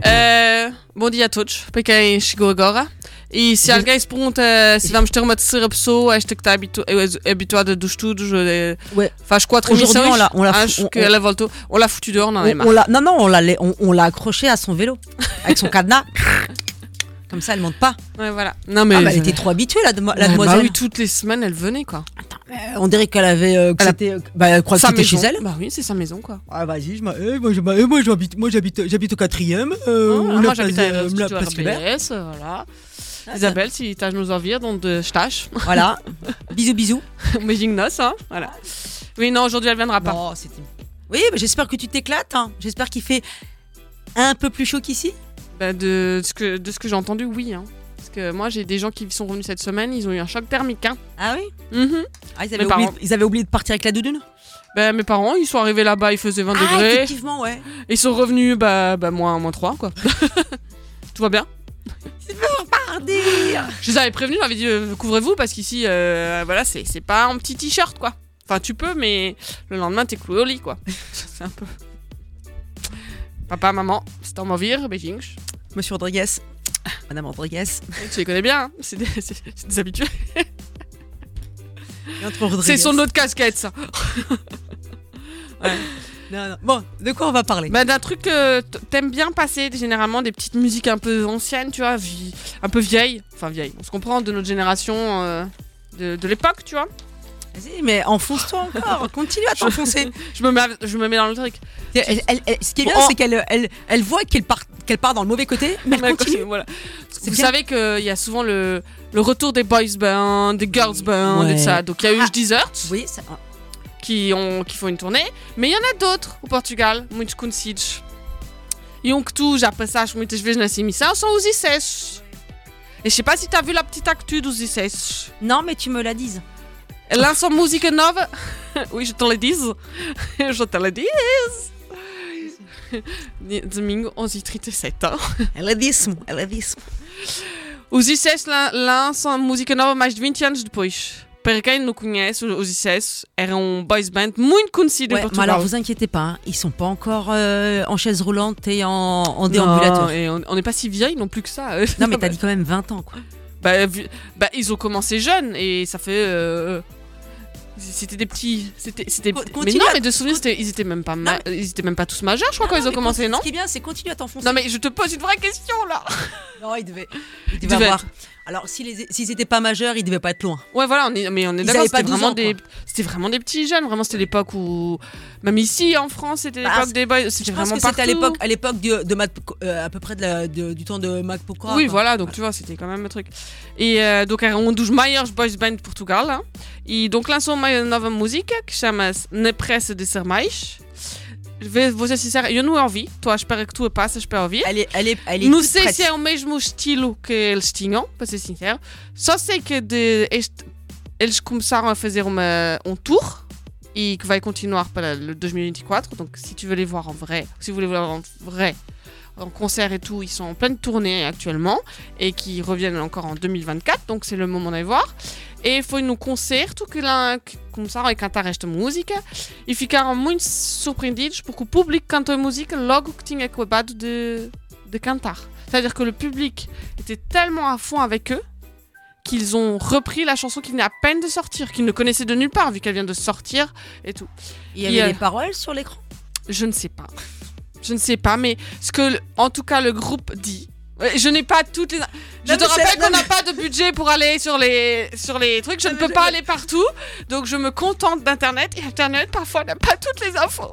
Eh, bom dia a todos, para quem chegou agora. E se alguém se pergunta se vamos ter uma terceira pessoa, esta que está habitu é habituada dos estudos, eh,
Ouais.
faz quatro emissões,
on l'a- on
acho
on-
que ela voltou. On l'a foutu dehors,
on l'a, non, non, on l'a, on, accroché à son vélo avec son cadenas. *laughs* Comme ça, elle monte pas.
Ouais, voilà. Non, mais.
Ah, bah, elle était trop habituée, la, la
Ouais,
demoiselle.
Bah oui, toutes les semaines, elle venait, quoi.
Euh, on dirait qu'elle avait. euh, que c'était, euh, bah, elle croit que c'était chez elle.
Bah oui, c'est sa maison, quoi.
Ah vas-y, je m'a- eh, moi, je m'a- eh, moi, j'habite, moi j'habite, j'habite au quatrième. Euh,
Ah,
où la
moi,
place,
j'habite à
euh, la place Hubert.
Euh, voilà.
Ah,
Isabelle, si estás nos ouvir, onde estás?
Voilà. *laughs* bisous, bisous.
Beijinho nosso, hein, voilà. Oui, non, aujourd'hui, elle viendra pas.
Non, c'était- Oui, bah, j'espère que tu t'éclates. hein. J'espère qu'il fait un peu plus chaud qu'ici.
Bah, de ce que, de ce que j'ai entendu, oui. hein. Parce que moi, j'ai des gens qui sont revenus cette semaine, ils ont eu un choc thermique. Hein.
Ah oui
Mhm.
ah, ils,
Mes
avaient oublié,
parents.
ils avaient oublié de partir avec la doudoune
Bah, mes parents, ils sont arrivés là-bas, il faisait 20
Ah,
degrés.
effectivement, ouais.
Ils sont revenus, bah, bah moins, moins 3, quoi. *laughs* Tout va bien Je les avais prévenus, j'avais dit euh, couvrez-vous parce qu'ici, euh, voilà, c'est c'est pas un petit t-shirt, quoi. Enfin, tu peux, mais le lendemain, t'es cloué au lit, quoi. *laughs* c'est un peu. Papa, maman, c'est en Beijing.
Monsieur Rodriguez. *laughs* Madame Rodriguez.
Tu les connais bien, hein c'est des, habitués. C'est son autre casquette, ça.
Non, non. Bon, de quoi on va parler?
Bah, d'un truc que t'aimes bien passer, généralement des petites musiques un peu anciennes, tu vois, un peu vieilles. Enfin, vieilles, on se comprend, de notre génération, euh, de, de l'époque, tu vois.
Vas-y, mais enfonce-toi encore. *laughs* Continue à t'enfoncer. *laughs*
Je me mets, je me mets dans le truc.
Elle- elle- elle- ce qui est bien,
Bon,
c'est qu'elle elle, elle voit qu'elle part, qu'elle part dans le mauvais côté, mais elle continue.
voilà. Vous
bien.
savez qu'il y a souvent le, le retour des boys bands, des girls bands et
Ouais.
ça. Donc il y a eu
Ah.
Desert
Oui, ça,
qui, ont, qui font une tournée, mais il y en a d'autres au Portugal, muitos conhecidos. E um que tu já passaste muitas vezes nessa emissão são os ICES. Et je sais pas si tu as vu la petite actu dos ICES.
Non, mais tu me la dises.
Elles lançam música nova. *laughs* Oui, je te le dis. *laughs* Je te le dis. *laughs* Domingo 11h37. Hein?
Ela disse-me, ela disse-me.
Os lan- lançam música nova mais de 20 anos depois. Para quem não conhece, os ICES eram um boys band muito conhecido em
Ouais, mais
Portugal.
alors vous inquiétez pas, hein, ils sont pas encore euh, en chaise roulante et en, en
Non,
déambulateur.
et on n'est pas si vieilles non plus que ça.
Non, mais t'as dit quand même 20 ans, quoi.
bah, bah, ils ont commencé jeunes et ça fait. euh, C'était des petits. C'était, c'était... Mais non, mais de souvenir, c'était- ils étaient même pas, ma- ils étaient même pas tous majeurs, je crois, quand ils ont commencé, non
Ce qui est bien, c'est continue à t'enfoncer.
Non, mais je te pose une vraie question là.
Non, devaient avoir. Alors, s'ils les- s'ils étaient pas majeurs, ils devaient pas être loin.
Ouais, voilà, on est, mais on est
Ils
d'accord.
avaient pas
C'était
12
vraiment,
ans,
des, c'était vraiment des petits jeunes. Vraiment, c'était l'époque où. Même ici en France, c'était
Bah,
l'époque des boys. C'était
Je pense
vraiment
que c'était à
partout.
l'époque, à l'époque du- de, euh, à peu près de la- de- du temps de Mac Pokora.
Oui,
quoi.
voilà, donc tu vois, c'était quand même un truc. E uh, donc eram um dos maiores boys band de Portugal. hein. E donc lançou uma nova música que chama-se Na Pressa de Ser Mais. Vou ser sincera, eu não ouvi. Estou à espera que tu a passas para ouvir. Não sei se é o mesmo estilo que eles tinham, para ser sincero. Só sei que de este, eles começaram a fazer uma, um tour e que vai continuar para le 2024. Donc, si tu veux les voir en vrai, si vous voulez voir en vrai, en concert et tout, ils sont en pleine tournée actuellement et qui reviennent encore en 2024. Donc, c'est le moment d'aller voir. E foi no concerto que, lá, começaram a cantar esta música e ficaram muito surpreendidos porque o público cantou a música logo que tinha acabado de, de cantar. C'est-à-dire que le public était tellement à fond avec eux qu'ils ont repris la chanson qui venait à peine de sortir, qu'ils ne connaissaient de nulle part vu qu'elle vient de sortir et tout.
Il y avait
a-
des paroles sur l'écran?
Je ne sais pas. Je ne sais pas, mais ce que, en tout cas, le groupe dit. Je n'ai pas toutes les. Je
Non,
te
mais
rappelle qu'on n'a pas de budget pour aller sur les, sur les trucs. Je
Non,
ne
mais
peux
je-
pas aller partout. Donc je me contente d'Internet. Et Internet, parfois, n'a pas toutes les infos.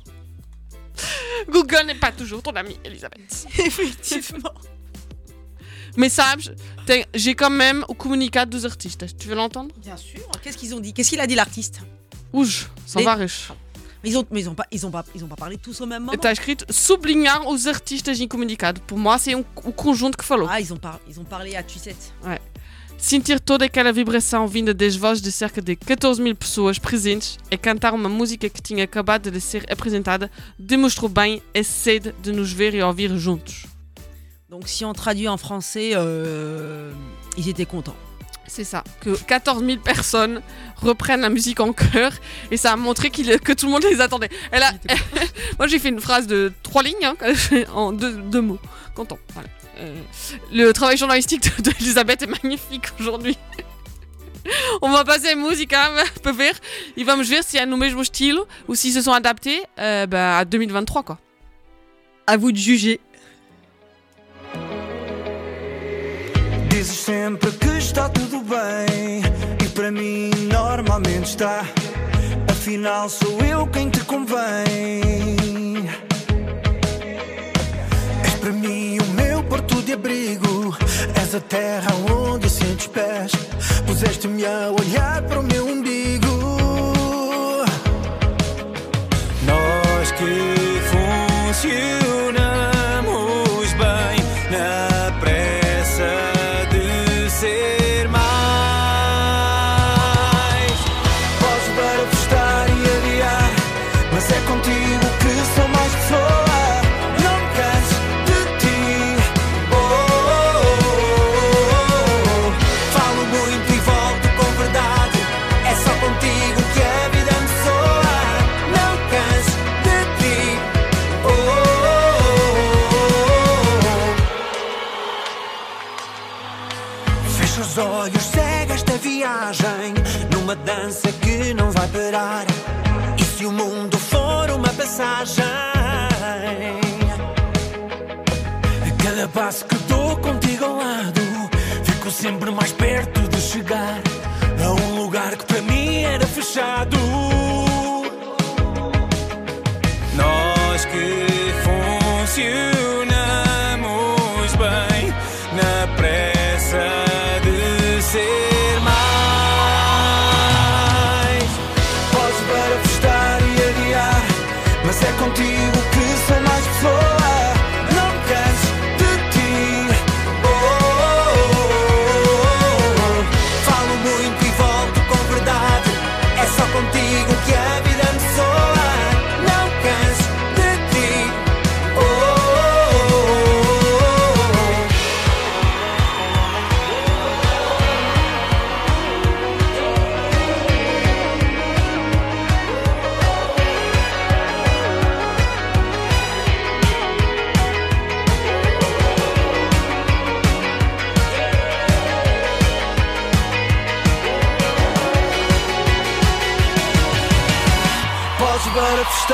Google n'est pas toujours ton ami, Elisabeth. *laughs*
Effectivement.
Message, t'as- j'ai quand même au communicat dos artistes. Tu veux l'entendre?
Bien sûr. Qu'est-ce qu'ils ont dit? Qu'est-ce qu'il a dit l'artiste?
Ouj, sans
Les-
variche.
Mais ils ont, mais ils ont pas, ils ont pas, ils ont pas parlé tous au même moment.
Está escrito sublinhar os artistas em comunicado. Por moi, c'est um, o conjunto que falou.
Ah, ils ont, par- ils ont parlé à Tussette.
Sentir toda aquela vibração vinda das vozes de cerca de 14 mil pessoas presentes e cantar uma música que tinha acabado de ser apresentada demonstrou bem a sede de nos ver e ouvir juntos.
Donc si on traduit en français, euh, ils étaient contents.
C'est ça, que 14 000 personnes reprennent la musique en chœur et ça a montré que tout le monde les attendait. *laughs* Moi j'ai fait une phrase de trois lignes hein, *laughs* en deux, deux mots. Content. Voilà. Euh, le travail journalistique de- d'Elisabeth est magnifique aujourd'hui. *laughs* On va passer à música para ver e vamos ver se é no mesmo estilo ou s'ils se sont adaptés euh, bah, à 2023 quoi.
À vous de juger.
Dizes sempre que está tudo bem. E para mim normalmente está. Afinal sou eu quem te convém. És para mim o meu porto de abrigo. És a terra onde sentes pés. Puseste-me a olhar para o meu umbigo. Nós que funcionamos dança que não vai parar. E se o mundo for uma passagem? A cada passo que dou contigo ao lado, fico sempre mais perto de chegar a um lugar que para mim era fechado. Nós que funcionamos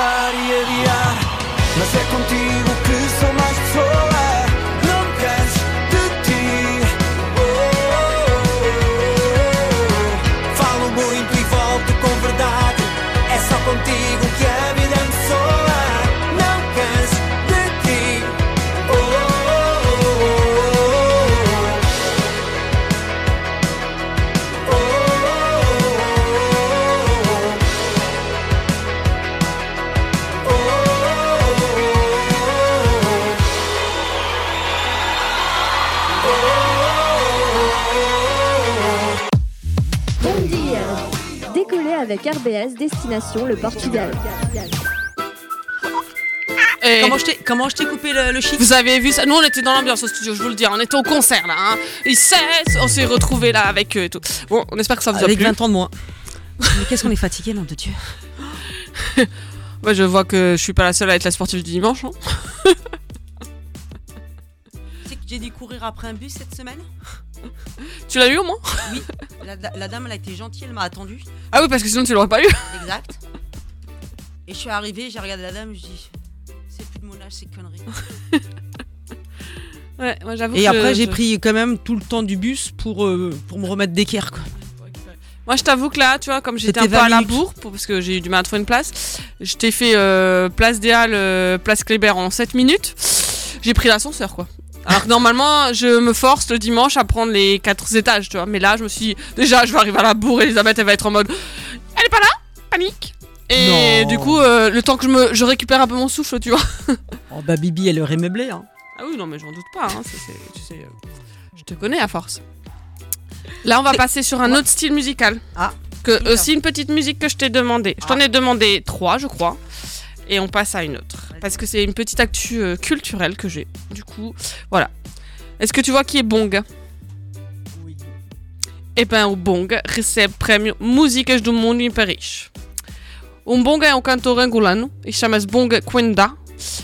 manifestar e
avec RBS destination le Portugal.
Et
Comment je t'ai, coupé le, le chiffre?
Vous avez vu ça? Nous on était dans l'ambiance au studio, je vous le dis, on était au concert là. Hein. Et c'est- on s'est retrouvés là avec eux et tout. Bon, on espère que ça vous a
Avec
plu.
20 ans de moins. *laughs* Mais qu'est-ce qu'on est fatigué, nom de Dieu? *laughs*
Moi je vois que je suis pas la seule à être la sportive du dimanche. hein.
Tu sais que j'ai dû courir après un bus cette semaine? *laughs*
Tu l'as eu au moins
Oui. La, la dame, elle a été gentille, elle m'a attendu.
Ah oui, parce que sinon tu l'aurais pas eu.
Exact. Et je suis arrivée, j'ai regardé la dame, je dis c'est plus de mon âge, c'est conneries. *laughs*
Ouais, moi j'avoue
Et
que
après, j'ai pris quand même tout le temps du bus pour, euh, pour me remettre d'équerre. quoi.
Moi, je t'avoue que là, tu vois, comme j'étais un peu
20
à la
minutes.
bourre, pour- parce que j'ai eu du mal à trouver une place, je t'ai fait euh, place des Halles, euh, place Kléber en 7 minutes. J'ai pris l'ascenseur, quoi. Alors que normalement, je me force le dimanche à prendre les 4 étages, tu vois. Mais là, je me suis dit, déjà, je vais arriver à la bourre, Elisabeth, elle va être en mode, elle est pas là Panique Et
Non.
du coup, euh, le temps que je, me, je récupère un peu mon souffle, tu vois. *laughs*
Oh bah Bibi, elle aurait meublé. Hein.
Ah oui, non, mais j'en doute pas. hein, tu sais, euh, je te connais à force. Là, on va passer sur un autre style musical.
Ah.
Que, aussi une petite musique que je t'ai demandé. Je t'en ai demandé trois, je crois. Et on passe à une autre. Parce que c'est une petite actu euh, culturelle que j'ai. Du coup, voilà. Est-ce que tu vois qui est Bong?
Oui.
Eh ben, o Bong recebe prêmio Músicas do Mundo em Paris. O Bong é um cantor angolano e chama-se Bong Quenda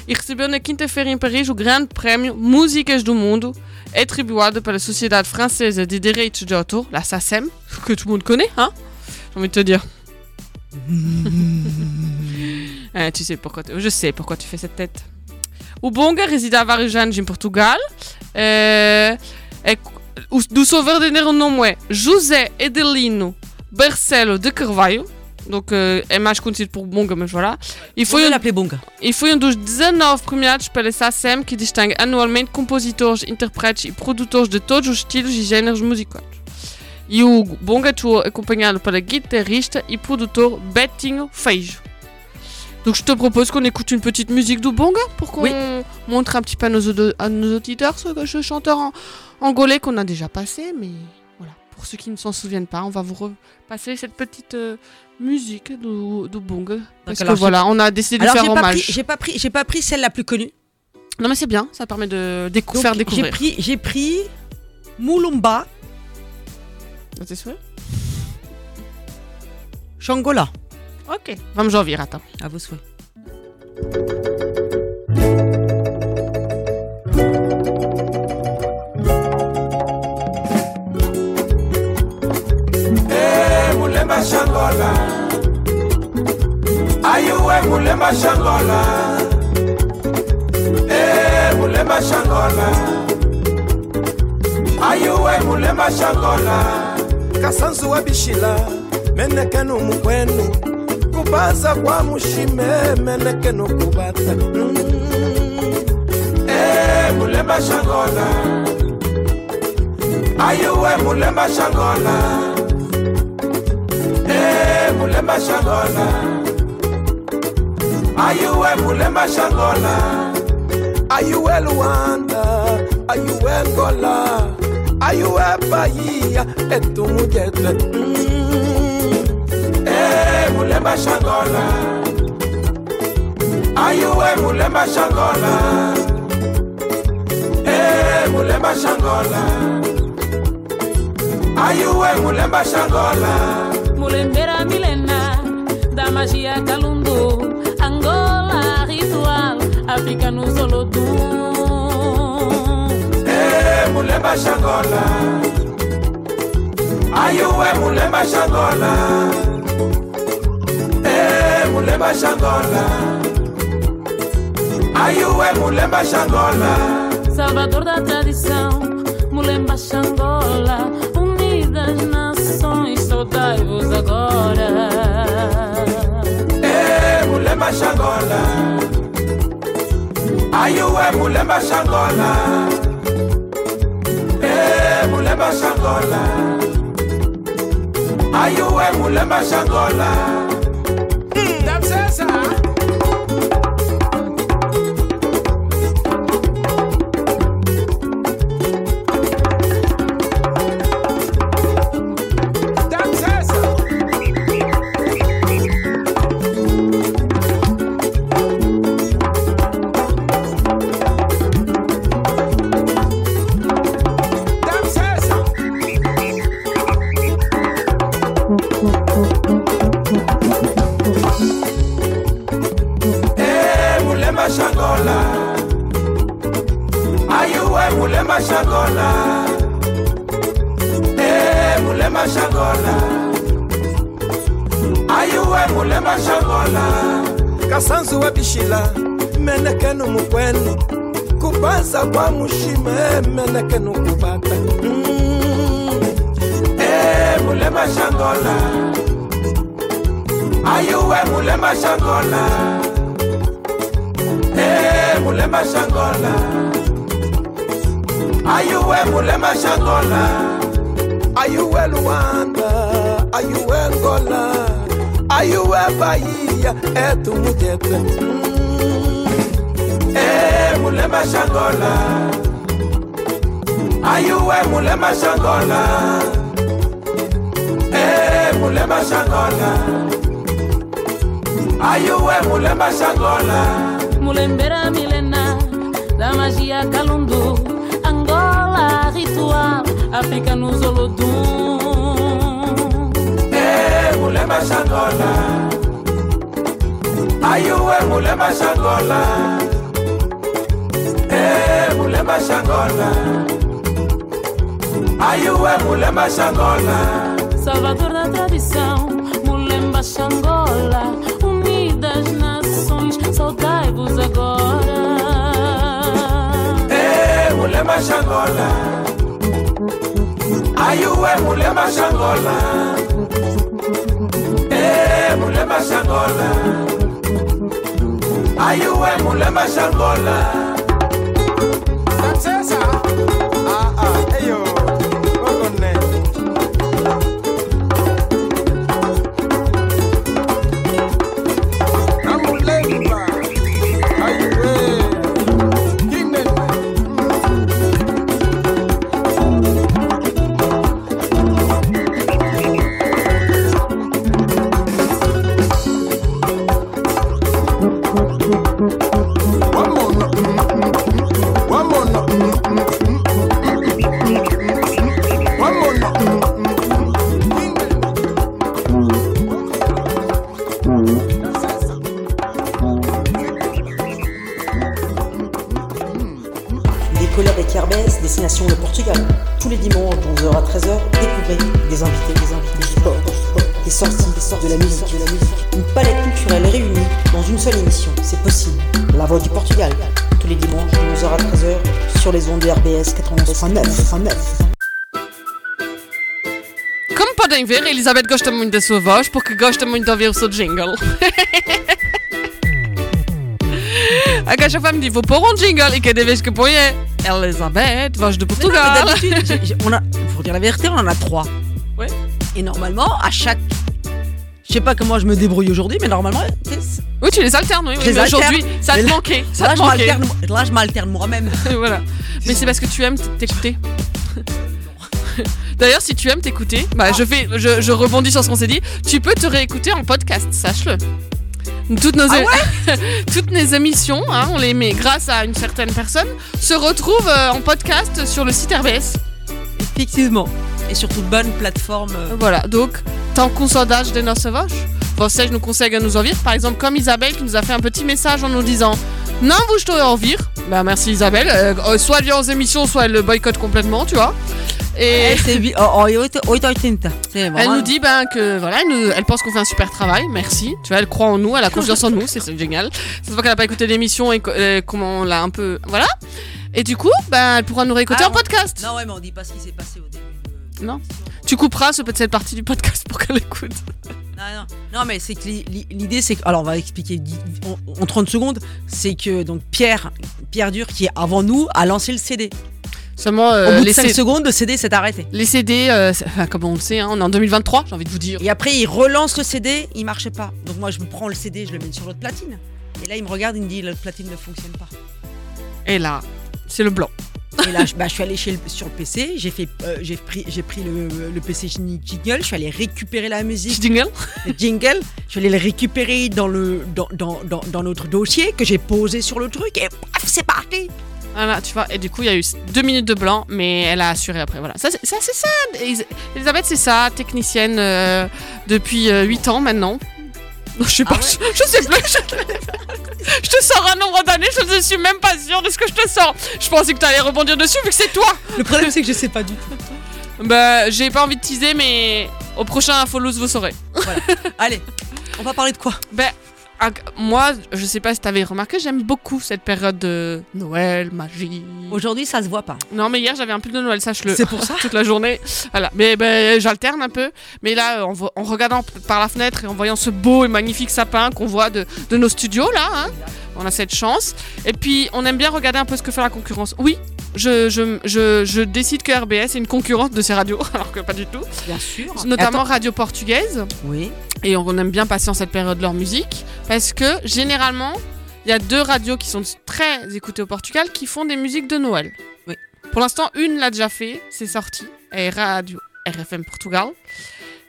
e recebeu na quinta-feira em Paris o grande prémio Músicas do Mundo, atribuído pela Sociedade Française de Direitos de Autor, la SACEM, que tout le monde connaît, hein J'ai envie de te dire. *laughs* Eh, tu sais pourquoi tu- Je sais pourquoi tu fais cette tête. O Bonga réside à vários anos em Portugal. É, é, do seu verdadeiro nome é José Edelino Barcelo de Carvalho. Donc, euh, é mais conhecido por Bonga, mas voilà. E
Il faut
foi um,
l'appeler Bonga.
e foi um dos 19 premiados pela SACEM, que distingue anualmente compositores, interpretes e produtores de todos os estilos e géneros musicais. E o Bonga atuou acompanhado pela guitarrista e produtor Betinho Feijo. Donc je te propose qu'on écoute une petite musique du Bonga pour qu'on
Oui.
montre un petit peu à nos, audo- à nos auditeurs ce, ce chanteur en, angolais qu'on a déjà passé, mais voilà, pour ceux qui ne s'en souviennent pas, on va vous repasser cette petite euh, musique du, du Bonga. Parce que
j'ai-
voilà, on a décidé de
Alors j'ai
faire hommage.
j'ai pas pris, j'ai pas pris celle la plus connue.
Non mais c'est bien, ça permet de décou-
Donc,
faire
j'ai
découvrir.
pris, j'ai pris Mulumba
Ah, t'es sûr?
Shangola.
Ok, vamos ouvir, attends.
À vos souhaits.
Eh, mulemba shangola. Ayuwe mulemba shangola? Eh, mulemba shangola. Ayuwe mulemba shangola? Kasanzu wa bishila menekenu mukwenu kubaza kwa mushime menekenu kubata Mm. Eh, mulemba shangola. Ayuwe mulemba shangola? Eh, mulemba shangola. Ayuwe mulemba shangola? Ayuwe luanda? Ayuwe ngola ayuwe bahia? Etumujete Mm. Mulemba shangola ayuwe mulemba shangola Eh, mulemba shangola ayuwe mulemba shangola
Mulembera milenar da magia Kalundu, Angola ritual, África no Solodum.
Eh, mulemba shangola ayuwe mulemba shangola Eh, mulemba shangola. Ayuwe mulemba shangola?
Salvador da tradição, Mulemba Xangola, unidas nações, saudai-vos agora.
Eh, mulemba shangola. Ayuwe mulemba shangola? Eh, mulemba shangola. Ayuwe mulemba shangola? Mulemba shangola ayuwe mulemba shangola kasanzu wa bishila menekenu mukwenu kubaza kwa mushime menekenu kubata. Mm. Eh, mulemba shangola ayuwe mulemba shangola Eh, mulemba shangola ayuwe mulemba shangola ayuwe luanda ayuwe ngola ayuwe bahia? Etumukete e mulema shangola ayuwe mulema shangola e mulema shangola ayuwe mulema shangola
Mulembera milena da magia Kalundu, Angola ritual, África nos Olodum.
e mulema shangola ayuwe mulema shangola e mulema shangola ayuwe mulema shangola
Salvador da tradição, Mulemba Xangola, unidas nações, saudai-vos agora.
e mulema shangola ayuwe mulemba shangola eh mulemba shangola ayuwe mulemba shangola
91.9. 9.
Como podem ver, a Elizabeth gosta muito da sua voz porque gosta muito de ouvir o seu jingle. *laughs* A chaque fois me dit faut pôr un jingle et cada vez que põe é Elizabeth, voz de
Mais non, mais
Portugal.
d'habitude, j'ai- j'ai- on a, pour dire la vérité, on en a trois.
Ouais.
Et normalement, à chaque. Je sais pas comment je me débrouille aujourd'hui, mais normalement, c'est-
Oui, tu les alternes, oui.
Je
oui,
les
mais aujourd'hui,
alterne.
ça
Mais
te
là-
manquait. Ça
là,
te
je
manquait.
m'alterne, là, je m'alterne moi-même. *laughs*
voilà. Mais c'est parce que tu aimes t'écouter. D'ailleurs, si tu aimes t'écouter, bah, je, fais, je, je rebondis sur ce qu'on s'est dit. Tu peux te réécouter en podcast, sache-le. Toutes nos,
Ah *laughs*
toutes nos émissions, hein, on les met grâce à une certaine personne, se retrouvent euh, en podcast sur le site RBS.
Effectivement. Et sur toute bonne plateforme. euh,
Voilà, donc, tant com saudades de nossa voz, vocês não conseguem nos ouvir. Par exemple, comme Isabelle qui nous a fait un petit message en nous disant Non, vous je t'aurais ouvir. Bah, merci Isabelle. Euh, euh, soit elle vient aux émissions, soit elle le boycotte complètement, tu vois. Et
c'est *laughs* huit- oh, oh, oito- oito oitenta. C'est
elle
vraiment-
nous dit ben, que voilà, elle, nous- elle pense qu'on fait un super travail, merci. Tu vois, elle croit en nous, elle a *laughs* confiance en nous, c'est c'est génial. Cette fois qu'elle n'a pas écouté l'émission et euh, comment on l'a un peu. Voilà. Et du coup, ben, elle pourra nous réécouter
Ah,
en
on-
podcast.
Non, ouais, mais on dit pas ce qui s'est passé au début. de-
Non. Tu couperas ce- cette partie du podcast pour qu'elle écoute. *laughs*
Non, non, non, mais c'est que li- li- l'idée, c'est que. Alors, on va expliquer en 30 secondes. C'est que donc Pierre, Pierre Dur, qui est avant nous, a lancé le CD.
Seulement,
Au
euh,
bout de
les
5
C-
secondes, le CD s'est arrêté.
Les CD, euh, c'est- enfin, comme on le sait, hein, on est en 2023, j'ai envie de vous dire.
Et après, il relance le CD, il marchait pas. Donc, moi, je me prends le CD, je le mets sur l'autre platine. Et là, il me regarde, il me dit, l'autre platine ne fonctionne pas.
Et là, c'est le blanc.
Et là, je, bah, je suis allé chez le- sur le PC, j'ai fait, euh, j'ai pris, j'ai pris le, le PC jingle, je suis allé récupérer la musique,
Jingle
le jingle, je suis allé le récupérer dans le, dans, dans, dans, dans notre dossier que j'ai posé sur le truc et paf, c'est parti.
Voilà, tu vois, et du coup, il y a eu deux minutes de blanc, mais elle a assuré après. Voilà, ça, c'est ça. Elisabeth, c'est ça, technicienne euh, depuis 8 ans maintenant. Non, Je sais pas,
Ah ouais
je, je sais plus. Je, je te sors un nombre d'années, je ne suis même pas sûre de ce que je te sors. Je pensais que tu allais rebondir dessus vu que c'est toi.
Le problème, c'est que je sais pas du tout.
Bah, j'ai pas envie de teaser, mais au prochain Infolose, vous saurez.
Allez, on va parler de quoi?
Ben, ah, moi, je sais pas si t'avais remarqué, j'aime beaucoup cette période de Noël, magie.
Aujourd'hui, ça se voit pas.
Non, mais hier j'avais un pull de Noël, sache-le.
C'est pour ça *laughs*
Toute la journée. Voilà. Mais ben, j'alterne un peu. Mais là, en, en regardant par la fenêtre et en voyant ce beau et magnifique sapin qu'on voit de, de nos studios là, hein, On a cette chance. Et puis, on aime bien regarder un peu ce que fait la concurrence. Oui, je, je, je, je décide que RBS est une concurrente de ces radios, *laughs* alors que pas du tout.
Bien sûr.
Notamment
Attends,
Radio Portugaise.
Oui.
Et on aime bien passer en cette période leur musique. Parce que, généralement, il y a deux radios qui sont très écoutées au Portugal qui font des musiques de Noël.
Oui.
Pour l'instant, une l'a déjà fait, c'est sorti. Et Radio RFM Portugal.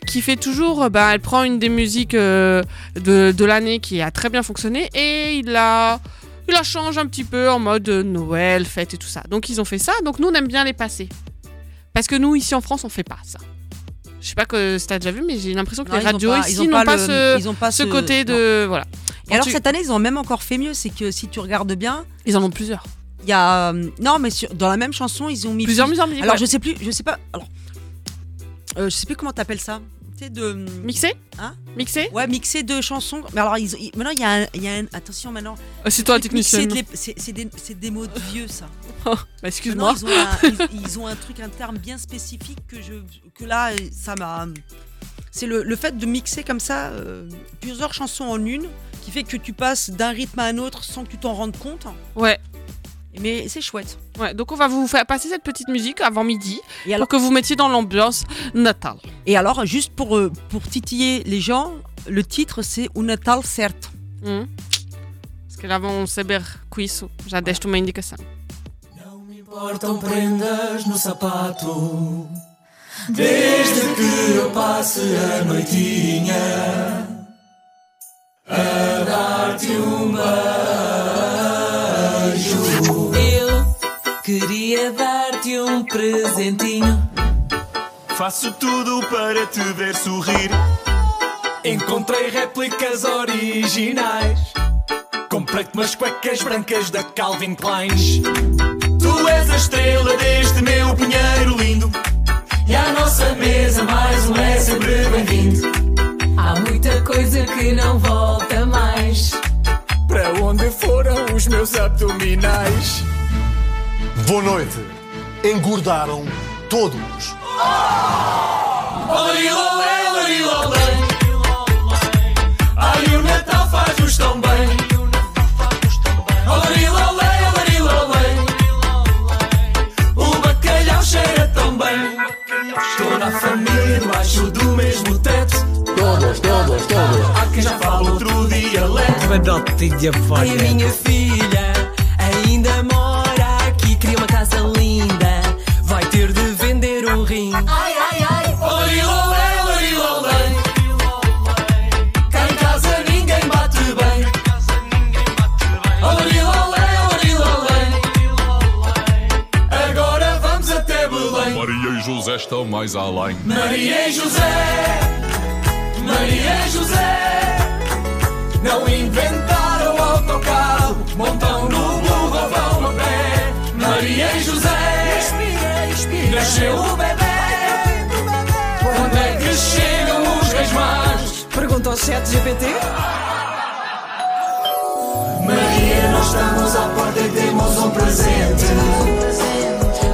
Qui fait toujours, bah, elle prend une des musiques euh, de, de l'année qui a très bien fonctionné et il la, il la change un petit peu en mode euh, Noël, fête et tout ça. Donc ils ont fait ça, donc nous on aime bien les passer. Parce que nous ici en France on fait pas ça. Je sais pas que si t'as déjà vu, mais j'ai l'impression que
Non,
les radios
pas-
ici
ont
n'ont
pas
ce,
ils ont pas
ce
ce-
côté de. Voilà.
Et alors
tu-
cette année, ils ont même encore fait mieux, c'est que si tu regardes bien,
Ils en ont plusieurs.
il y a euh, non mais sur- dans la même chanson, ils ont mis
Plusieurs
plus-
musiques,
Alors
ouais.
je sais plus, je sais pas. Alors euh, je sais plus comment t'appelles ça. Tu sais de
Mixé
Hein
Mixé
Ouais, mixer deux chansons. Mais alors ils- ils- maintenant il y a un, il y a un- attention maintenant.
Euh, c'est toi la
Mixer
technicienne.
de les- C'est c'est des, c'est des mots de vieux ça. *laughs*
Bah, excuse-moi.
Maintenant, Ils, ont un- *laughs* ils- ils ont un truc, un terme bien spécifique que je, que là, ça m'a. C'est le, le fait de mixer comme ça euh, plusieurs chansons en une, qui fait que tu passes d'un rythme à un autre sans que tu t'en rendes compte.
Ouais.
Mais c'est chouette.
Ouais, donc on va vous faire passer cette petite musique avant midi
Et alors,
pour que vous mettiez dans l'ambiance natale.
et alors juste pour, euh, pour titiller les gens, le titre c'est Un Natal certo.
Parce que là vão saber com isso. Já deste uma indicação.
Importam prendas no sapato Desde que eu passe a noitinha A dar-te um beijo queria dar-te um presentinho
Faço tudo para te ver sorrir.
Encontrei réplicas originais
Comprei-te umas cuecas brancas da Calvin Klein. Tu és a estrela deste meu pinheiro lindo.
E à nossa mesa mais um é sempre bem-vindo Há muita coisa que não volta mais
Para onde foram os meus abdominais?
Boa noite. Engordaram todos.
Olarilolé, olarilolé Ai, o Natal faz-nos tão bem Olarilolé, olarilolé O bacalhau cheira tão bem Toda a família debaixo do mesmo teto
Todos, todos, todos.
Há quem já fala outro dialeto
Ai, a minha filha ainda mora linda. Vai ter de vender um rim.
Ai, ai, ai Olarilolé, olarilolé Cá em casa ninguém bate bem Olarilolé, olarilolé Agora vamos até Belém
Maria e José estão mais além.
Maria e José Maria e José Não inventaram autocarro Montam no Maria e José. Nasceu o bebê. Quando é que chegam os reis magos?
Pergunta ao chat GPT.
Maria, nós estamos à porta e temos um presente.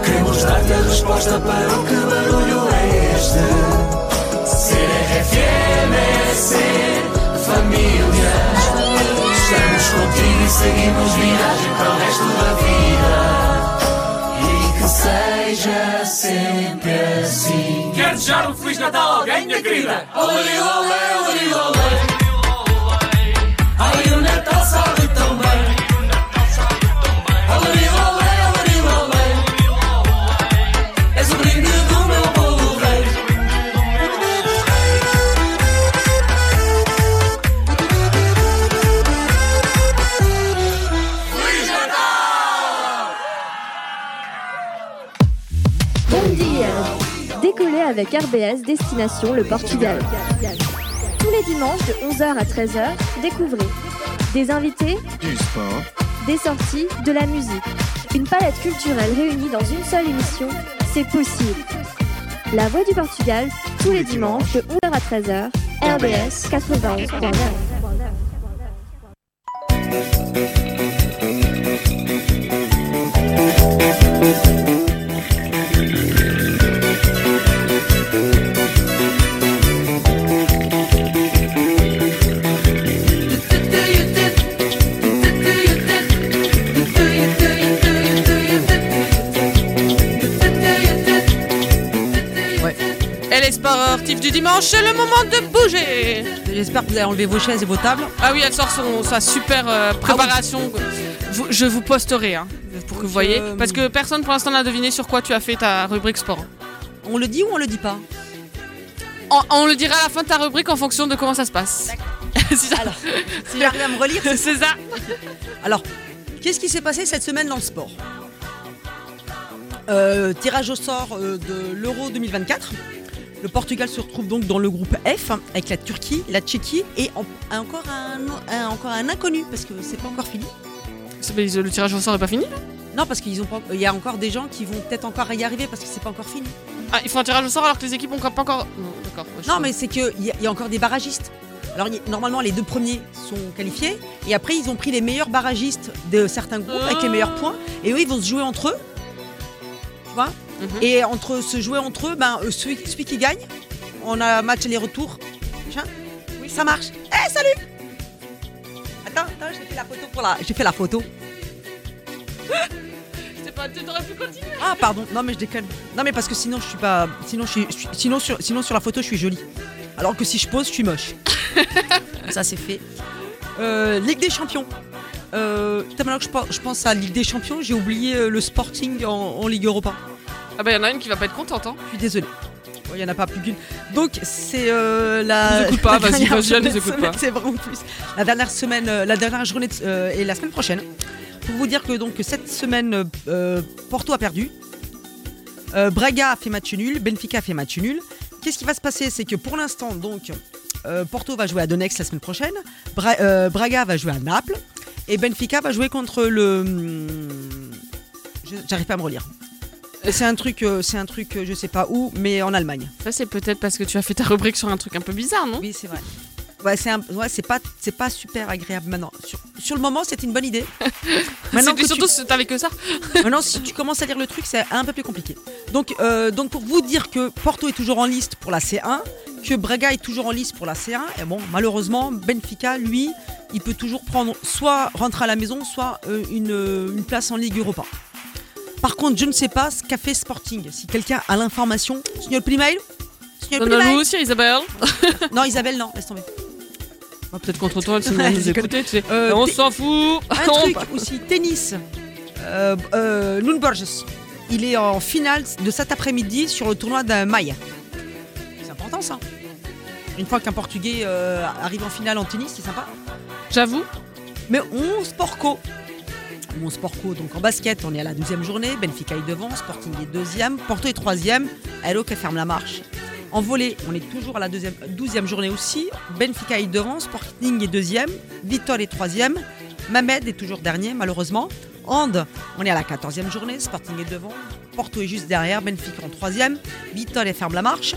Queremos dar-te a resposta para o que barulho é este. Ser RFM é ser família. Estamos contigo e seguimos viagem para o resto da vida seja sempre assim. Quer desejar um Feliz Natal a alguém, minha querida? Olarilolé, olarilolé Ai, o Natal
avec RBS Destination le Portugal. Tous les dimanches de 11h à 13h, découvrez des invités,
Du sport.
des sorties, de la musique. Une palette culturelle réunie dans une seule émission, c'est possible. La Voix du Portugal, tous les dimanches de 11h à 13h, RBS 91.9.
Thank
Elle est sportif du dimanche, c'est le moment de bouger
J'espère que vous avez enlevé vos chaises et vos tables.
Ah oui, elle sort son, sa super euh, ah préparation. Je vous posterai, hein, pour que vous voyez. Parce que personne pour l'instant n'a deviné sur quoi tu as fait ta rubrique sport.
On le dit ou on le dit pas
On, on le dira à la fin de ta rubrique en fonction de comment ça se passe. *laughs* C'est ça.
Alors, si j'arrive à me relire, *laughs*
c'est ça.
Alors, qu'est-ce qui s'est passé cette semaine dans le sport Euh, Tirage au sort euh, de l'Euro 2024. Le Portugal se retrouve donc dans le groupe F hein, avec la Turquie, la Tchéquie et en- encore, un, un- encore un inconnu parce que c'est pas encore fini.
Le tirage au sort n'est pas fini
Non, parce qu'il y a encore des gens qui vont peut-être encore y arriver parce que c'est pas encore fini.
Ah, ils font un tirage au sort alors que les équipes ont pas encore. Non, d'accord. ouais,
Non, mais c'est qu'il y, a- il y a encore des barragistes. Alors, il y normalement, les deux premiers sont qualifiés. Et après, ils ont pris les meilleurs barragistes de certains groupes avec les meilleurs points. Et eux, ils vont se jouer entre eux. Tu vois? Et entre se jouer entre eux, ben, euh, celui, celui qui gagne, on a match aller-retour. Oui, ça marche. Eh, salut Attends, attends, j'ai fait la photo pour la. J'ai fait la photo.
T'aurais pu continuer.
Ah pardon, non mais je déconne. Non mais parce que sinon je suis pas. Sinon je suis. sinon, sur, sinon sur la photo je suis jolie. Alors que si je pose je suis moche. *laughs* Ça c'est fait. Euh, Ligue des Champions. Euh, putain, maintenant que je pense, je pense à Ligue des Champions, j'ai oublié euh, le Sporting en, en Ligue Europa.
Ah bah, il y en a une qui va pas être contente, hein.
Je suis désolée. Il n'y en a pas plus qu'une. Donc c'est euh, la. *laughs*
Pas,
la
vas-y,
dernière
vas-y,
semaine-
écoute pas.
C'est vraiment plus. La dernière semaine, la dernière journée de- euh, et la semaine prochaine. Pour vous dire que donc cette semaine, euh, Porto a perdu. Euh, Braga a fait match nul, Benfica a fait match nul. Qu'est-ce qui va se passer? C'est que pour l'instant, donc, euh, Porto va jouer à Donex la semaine prochaine, Bra- Braga va jouer à Naples, et Benfica va jouer contre le. je- J'arrive pas à me relire. C'est un truc, c'est un truc, je sais pas où, mais en Allemagne.
Ça, c'est peut-être parce que tu as fait ta rubrique sur un truc un peu bizarre, non?
Oui, c'est vrai. Ouais, c'est un- ouais, c'est pas, c'est pas super agréable maintenant. Sur, sur le moment, c'était une bonne idée. *laughs*
C'était
que
surtout
tu-
si t'avais que ça. *laughs*
Maintenant, si tu commences à lire le truc, c'est un peu plus compliqué. Donc, euh, donc pour vous dire que Porto est toujours en liste pour la C1, que Braga est toujours en liste pour la C1, et bon, malheureusement, Benfica, lui, il peut toujours prendre soit rentrer à la maison, soit euh, une, euh, une place en Ligue Europa. Par contre, je ne sais pas ce qu'a fait Sporting. Si quelqu'un a l'information, signale plus mail. Plus
Donne-nous
mail.
aussi, Isabelle. *laughs*
Non, Isabelle, non, laisse tomber.
Ah, peut-être contre toi, elle s'est
Ouais,
nous écouter, tu sais.
Euh,
on s'en fout.
Un
On
truc aussi, tennis. Euh, euh, Borges, il est en finale de cet après-midi sur le tournoi d'un Maille. C'est important ça. Une fois qu'un Portugais euh, arrive en finale en tennis, c'est sympa.
J'avoue.
Mais 11 Porco. 11 Porco, donc en basket, on est à la deuxième journée. Benfica est devant, Sporting est deuxième, Porto est troisième, Hello qui ferme la marche. En volley, on est toujours à la deuxième, douzième journée aussi. Benfica est devant, Sporting est deuxième, Vitor est troisième, Mamed est toujours dernier malheureusement. Hand, on est à la quatorzième journée, Sporting est devant, Porto est juste derrière, Benfica en troisième, Vitor elle ferme la marche.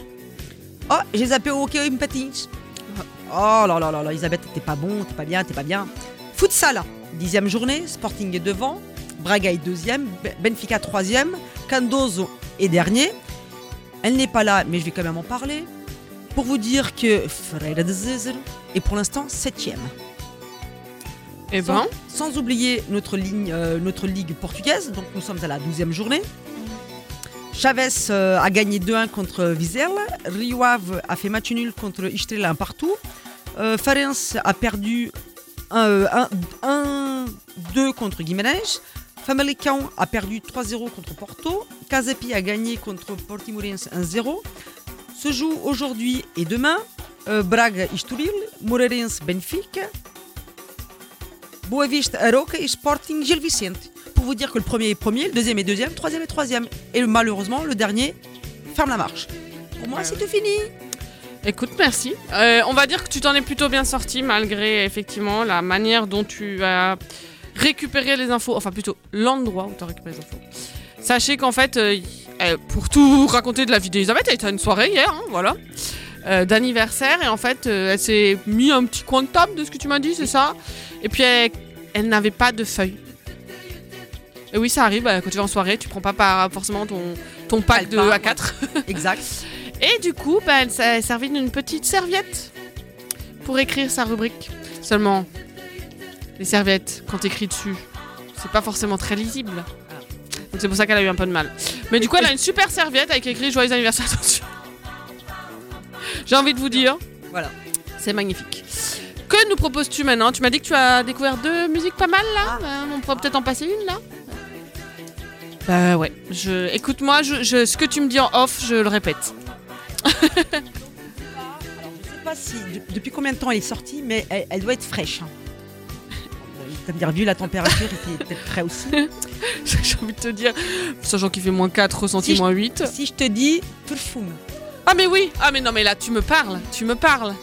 Oh, j'ai zappé au hockey patine. Oh là là là là, Elisabeth, t'es pas bon, t'es pas bien, t'es pas bien. Futsal, dixième journée, Sporting est devant, Braga est deuxième, Be- Benfica troisième, Candozo est dernier. Elle n'est pas là, mais je vais quand même en parler. Pour vous dire que Freire de Zezer est pour l'instant septième.
Eh
Sans-
ben.
Sans, oublier notre, ligne, euh, notre ligue portugaise, donc nous sommes à la douzième journée. Chavez euh, a gagné 2-1 contre Vizel. Rio Ave a fait match nul contre Istrel un partout. Euh, Farense a perdu 1-2 contre Guimarães. Famalicão a perdu 3-0 contre Porto. Casepi a gagné contre Portimonense 1-0. Se joue aujourd'hui et demain euh, Braga Estoril, Moreirense Benfica, Boavista Aroca et Sporting Gil Vicente. Pour vous dire que le premier est premier, le deuxième est deuxième, le troisième est troisième. Et malheureusement, le dernier ferme la marche. Pour moi, c'est tout fini.
Écoute, merci. Euh, on va dire que tu t'en es plutôt bien sorti malgré effectivement la manière dont tu as récupéré les infos, enfin plutôt l'endroit où tu as récupéré les infos. Sachez qu'en fait, euh, euh, pour tout raconter de la vie d'Elisabeth, elle était à une soirée hier, hein, voilà, euh, d'anniversaire, et en fait, euh, elle s'est mis un petit coin de table de ce que tu m'as dit, c'est ça Et puis elle, elle n'avait pas de feuilles. Et oui, ça arrive, bah, quand tu vas en soirée, tu prends pas par, forcément ton, ton pack de
Calepin, *laughs*
A4.
Exact.
Et du coup, bah, elle s'est servie d'une petite serviette pour écrire sa rubrique. Seulement, les serviettes, quand t'écris dessus, c'est pas forcément très lisible. Donc c'est pour ça qu'elle a eu un peu de mal. Mais du coup, elle a une super serviette avec écrit Joyeux anniversaire dessus. J'ai envie de vous dire,
Voilà.
c'est magnifique. Que nous proposes-tu maintenant? Tu m'as dit que tu as découvert deux musiques pas mal là.
Ah.
Euh, on pourrait peut-être en passer une là. Bah ouais. Je, écoute-moi, je, je- ce que tu me dis en off, je le répète. *laughs*
Je sais pas si de- depuis combien de temps elle est sortie, mais elle, elle doit être fraîche. hein. T'as bien vu la température, il était peut-être prêt aussi. *laughs*
J'ai envie de te dire, sachant qu'il fait moins 4, ressenti
Si
moins 8.
Si je te dis perfume,
Ah mais oui, ah mais non mais là tu me parles, tu me parles.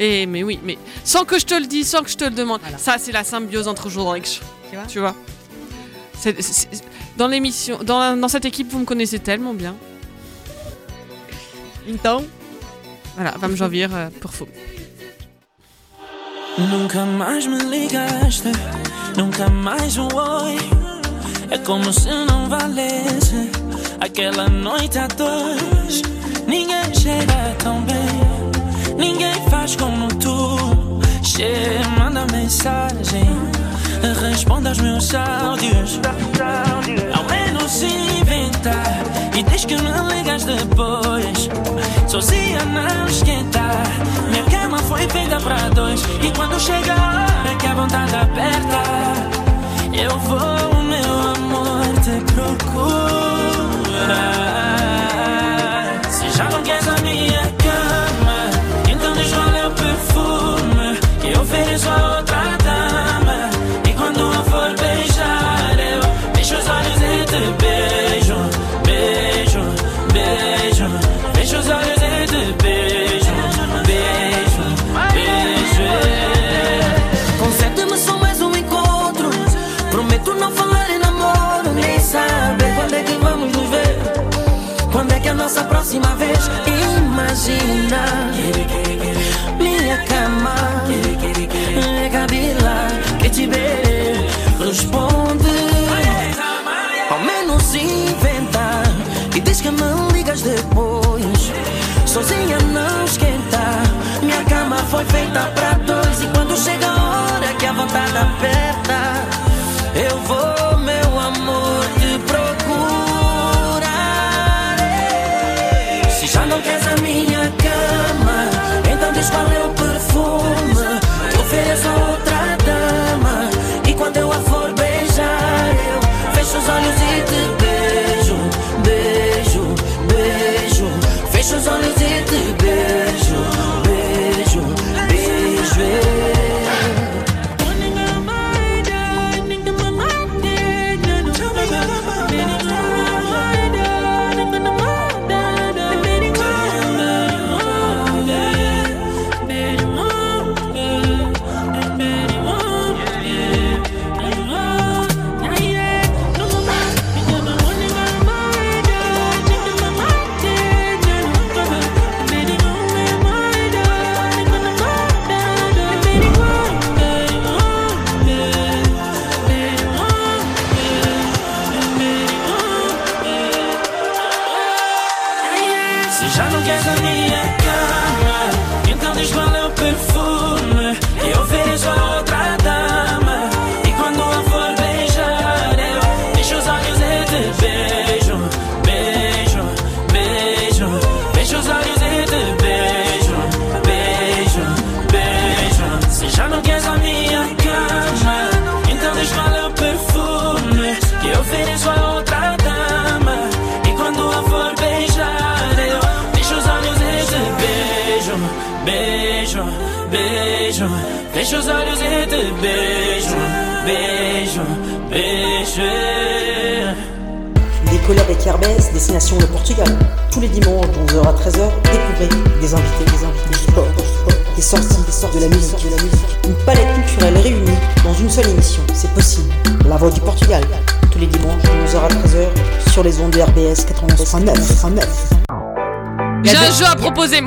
Et mais oui, mais sans que je te le dise, sans que je te le demande,
Voilà.
ça c'est la symbiose entre Jourdaix.
Tu vois
Tu vois Dans l'émission, dans, dans cette équipe, vous me connaissez tellement bien.
então,
Voilà, vamos ouvir uh, Perfume.
Nunca mais me ligaste, nunca mais um oi. É como se não valesse aquela noite a dois. Ninguém chega tão bem, ninguém faz como tu. Che, manda mensagem, responde aos meus áudios. Ao menos inventar e diz que me ligas depois. Sozinha não esquentar. Minha cama foi feita para dois. E quando chega a hora que a vontade aperta, eu vou, meu amor, te procurar. Se já não queres nossa próxima vez? Imagina minha cama, minha cabila que te vê. Responde, ao menos inventa e diz que me ligas depois. Sozinha não esquenta. Minha cama foi feita para dois e quando chega a hora que a vontade aperta, eu vou, então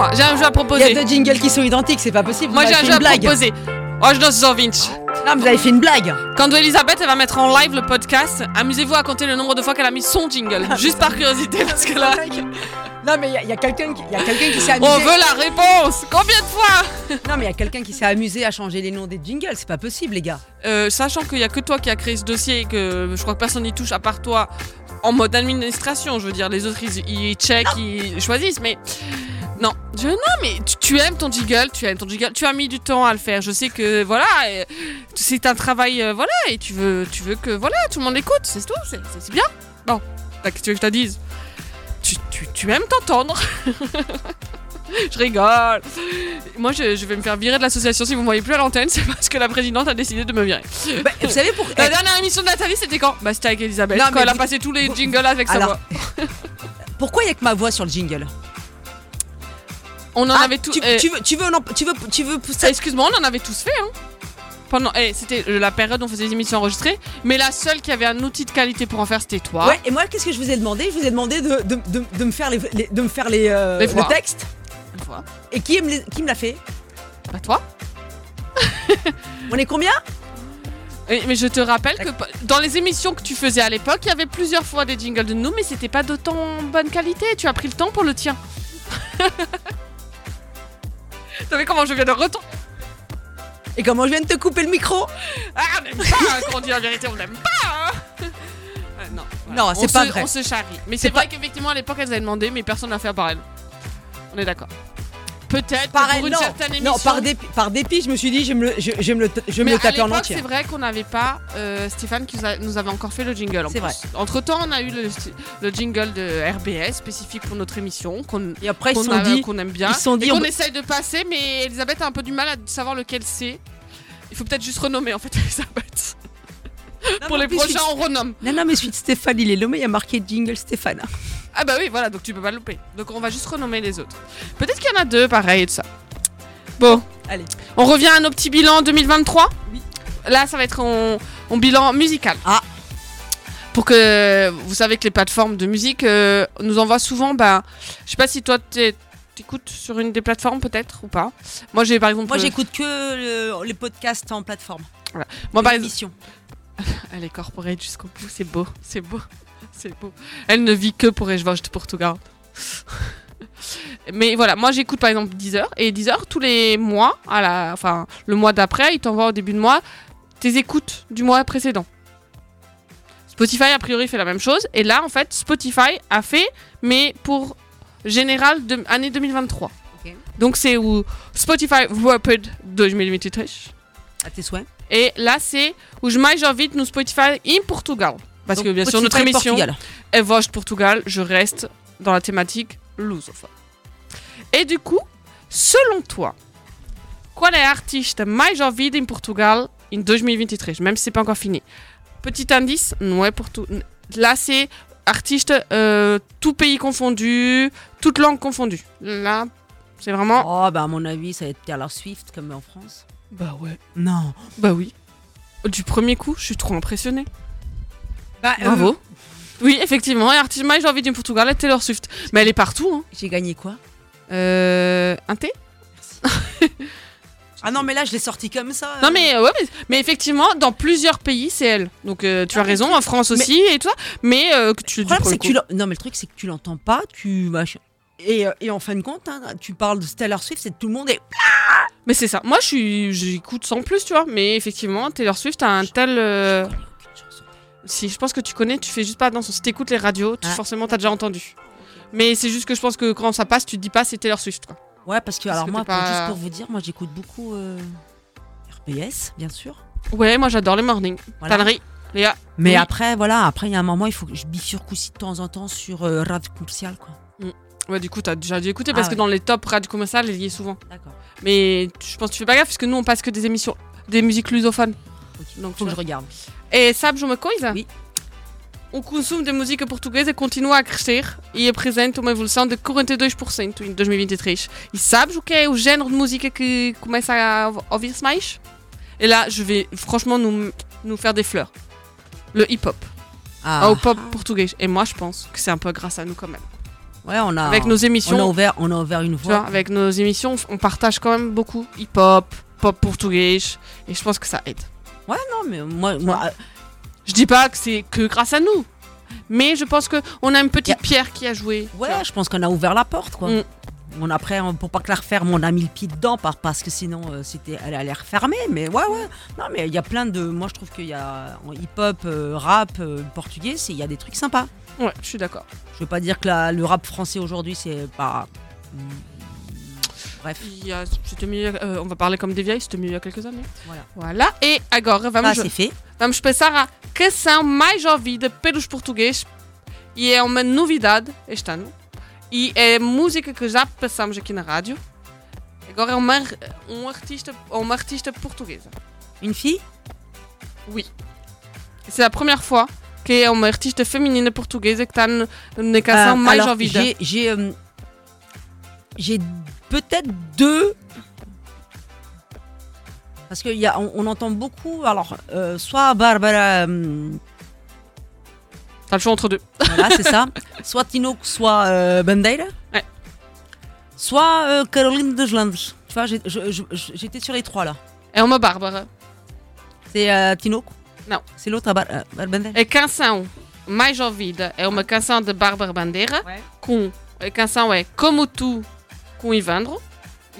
moi, j'ai un jeu à
il y
proposer.
a deux jingles qui sont identiques, c'est pas possible.
Moi j'ai un jeu à proposer. Oh, je danse Zorvinch.
Non, mais vous avez fait une blague.
Quand Elisabeth elle va mettre en live le podcast, amusez-vous à compter le nombre de fois qu'elle a mis son jingle. Juste par curiosité parce que là. *laughs*
Non, mais il y a- quelqu'un qui, quelqu'un qui s'est amusé.
On veut la réponse Combien de fois *laughs*
Non, mais il y a quelqu'un qui s'est amusé à changer les noms des jingles, c'est pas possible, les gars.
Euh, Sachant qu'il y a que toi qui as créé ce dossier et que je crois que personne n'y touche à part toi en mode administration, je veux dire, les autres ils, ils checkent, ils choisissent, mais Non, mais tu, tu aimes ton jingle, tu aimes ton jingle, tu as mis du temps à le faire. Je sais que voilà, c'est un travail, euh, voilà, et tu veux, tu veux que voilà, tout le monde l'écoute, c'est tout, c'est- bien. Bon, qu'est-ce que tu veux que je te dise? Tu, tu, tu aimes t'entendre. *laughs* je rigole. Moi, je, je vais me faire virer de l'association si vous me voyez plus à l'antenne, c'est parce que la présidente a décidé de me virer.
Bah, vous savez pour *laughs*
La dernière émission de Nathalie, c'était quand? Bah, c'était avec Elisabeth,
Non,
quand elle a passé tous les jingles avec sa voix. *laughs*
Pourquoi il y a que ma voix sur le jingle?
On en
Ah,
avait tout.
Tu,
eh,
tu veux, tu veux, non, tu veux, tu veux pousser-
Ah, Excuse-moi, on en avait tous fait. Hein. Pendant, eh, c'était la période où on faisait des émissions enregistrées, mais la seule qui avait un outil de qualité pour en faire, c'était toi.
Ouais, et moi, qu'est-ce que je vous ai demandé? Je vous ai demandé de, de, de, de me faire les, les- de me faire les, euh,
Les
le texte.
Une fois.
Et qui me, les- qui me l'a fait?
Bah toi.
On est combien?
Eh, Mais je te rappelle que dans les émissions que tu faisais à l'époque, il y avait plusieurs fois des jingles de nous, mais c'était pas d'autant bonne qualité. Tu as pris le temps pour le tien. *laughs* T'as vu comment je viens de retourner
Et comment je viens de te couper le micro
Ah, on n'aime pas hein, quand on dit la vérité, on n'aime pas hein. Euh, Non,
Non,
On
c'est pas
se-
vrai.
On se charrie. Mais
C'est
c'est vrai qu'effectivement, à l'époque, elles avaient demandé, mais personne n'a fait par elle. On est d'accord. Peut-être
Par,
pour une
non,
certaine émission.
non, par dépit, par dépit, je me suis dit, je me le, je, je me le, je me le taper en entier.
c'est vrai qu'on n'avait pas euh, Stéphane qui nous, a- nous avait encore fait le jingle.
C'est vrai.
Entre temps, on a eu le, le jingle de RBS spécifique pour notre émission qu'on
Et après, ils
qu'on
sont
a-
dit,
qu'on aime bien.
ils sont dit,
et
on
qu'on essaye de passer, mais Elisabeth a un peu du mal à savoir lequel c'est. Il faut peut-être juste renommer en fait *laughs* Elisabeth. pour les prochains, on renomme.
Non, non, mais suite Stéphane, il est nommé, il y a marqué jingle Stéphane.
Ah bah oui, voilà, donc tu peux pas le louper. Donc on va juste renommer les autres. Peut-être qu'il y en a deux, pareil, et tout ça. Bon,
Allez.
on revient à nos petits bilans 2023 Là, ça va être en, en bilan musical.
Ah.
Pour que vous savez que les plateformes de musique euh, nous envoient souvent, bah, je sais pas si toi t'es- t'écoutes sur une des plateformes peut-être ou pas. Moi j'ai par exemple.
Moi,
euh,
j'écoute que le- les podcasts en plateforme.
voilà. Moi par exemple. *laughs* Elle est corporate jusqu'au bout, c'est beau, c'est beau, *laughs* c'est beau. Elle ne vit que pour Echevost Portugal. *laughs* Mais voilà, moi j'écoute par exemple Deezer et Deezer tous les mois, à la, enfin le mois d'après, il t'envoie au début de mois tes écoutes du mois précédent. Spotify a priori fait la même chose et là en fait Spotify a fait mais pour général de année 2023.
Ok.
Donc c'est où Spotify Rapid 2023.
À tes souhaits.
Et là, c'est où je mais j'invite nous Spotify in Portugal. Parce
Donc,
que bien sûr, notre émission est Voz Portugal. Je reste dans la thématique lusophone. Et du coup, selon toi, qual é artiste mais ouvido em Portugal em 2023 Même si c'est pas encore fini. Petit indice, est Portu- Là, c'est artiste euh, tout pays confondu, toute langue confondue. Là, c'est vraiment.
Oh, bah, à mon avis, ça va être Taylor Swift comme en France.
Bah ouais.
Non.
Bah oui. Du premier coup, je suis trop impressionnée.
Bah,
Bravo. Oui, effectivement, et mais j'ai envie du Portugal et Taylor Swift. Mais elle est partout. Hein.
J'ai gagné quoi?
Euh, un thé? *laughs*
Ah non, mais là, je l'ai sorti comme ça.
Non, mais, euh, ouais, mais, mais effectivement, dans plueurs pays, c'est elle. Donc euh, tu as raison, en France aussi et tout ça. Mais euh, que tu
Le problème, c'est que tu l'en- non, mais le truc, c'est que tu l'entends pas, tu machin. Et, euh, et en fin de compte, hein, tu parles de Taylor Swift, c'est tout le monde est.
Mais c'est ça. Moi, je suis, j'écoute sans plus, tu vois. Mais effectivement, Taylor Swift a un tel. euh, Si, je pense que tu connais, tu fais juste pas attention. Si t'écoutes les radios, tu,
Ah.
forcément, t'as déjà entendu. Mais c'est juste que je pense que quand ça passe, tu te dis pas c'est Taylor Swift. Quoi.
Ouais, parce que,
Parce
alors
que
moi,
t'es
pour-
pas-
juste pour vous dire, moi, j'écoute beaucoup euh, RBS, bien sûr.
Ouais, moi j'adore les mornings.
Voilà.
Tannery, Léa.
Mais
Oui.
après, voilà, après, il y a un moment, il faut que je bifurque aussi de temps en temps sur euh, radio commercial, quoi.
Ouais, du coup, t'as déjà dû écouter parce
Ah
que
ouais.
dans les top radio commerciales, elle y est souvent.
D'accord.
Mais je pense que tu fais pas gaffe parce que nous, on passe que des émissions, des musiques lusophones. Donc,
Faut que je regarde.
Et sabes uma coisa?
Oui.
O consumo de música portuguesa continua a crescer e apresenta uma evolução de 42% em 2023. E sabes o que é o género de música que começa a ouvir-se mais? Et là, je vais franchement nous, nous faire des fleurs. Le hip-hop.
Ah.
Au pop portugais. Et moi, je pense que c'est un peu grâce à nous quand même.
Ouais, on a.
Avec nos émissions.
On a ouvert, on a ouvert une
Tu vois,
voie.
avec nos émissions, on partage quand même beaucoup hip-hop, pop portugais, et je pense que ça aide.
Ouais, non, mais moi, moi, euh,
Je dis pas que c'est que grâce à nous, mais je pense que on a une petite pierre qui a joué.
ouais, je pense qu'on a ouvert la porte, quoi.
Mm.
On après, pour pas que la referme, on a mis le pied dedans par- parce que sinon, euh, c'était, elle allait refermer. Mais ouais, ouais. Non, mais il y a plein de. Moi, je trouve qu'il y a en hip-hop, euh, rap, euh, portugais, il y a des trucs sympas.
Ouais, je suis d'accord.
Je veux pas dire que la- le rap français aujourd'hui, c'est pas. Bref.
A- mieux, euh, on va parler comme des vieilles, c'était mieux il y a quelques années.
Voilà.
Voilà. E agora vamos,
c'est fait.
vamos passar à canção mais ouvida pelos portugueses. E é uma novidade este ano. E é música que já passamos aqui na rádio. Agora é uma, um artista, uma artista portuguesa.
Une fille?
Oui. C'est la première fois que é uma artista feminina portuguesa que está na canção
Euh,
mais
alors,
ouvida.
J'ai, j'ai, euh, j'ai peut-être deux. Parce qu'on on, on entend beaucoup. Alors, euh, soit Barbara. euh,
T'as le choix entre deux.
voilà, c'est ça. *laughs* Soit Tino, soit euh, Bandeira.
Ouais.
Soit euh, Caroline de Landes. Tu vois, j'ai- je- je- je- j'étais sur les trois là.
É uma Bárbara.
C'est euh, Tino
Non.
C'est l'autre, à Bar- euh, Bar- Bandeira
A canção mais ouvida é uma canção de Bárbara Bandeira. Com, a canção é Como Tu, com Ivandro.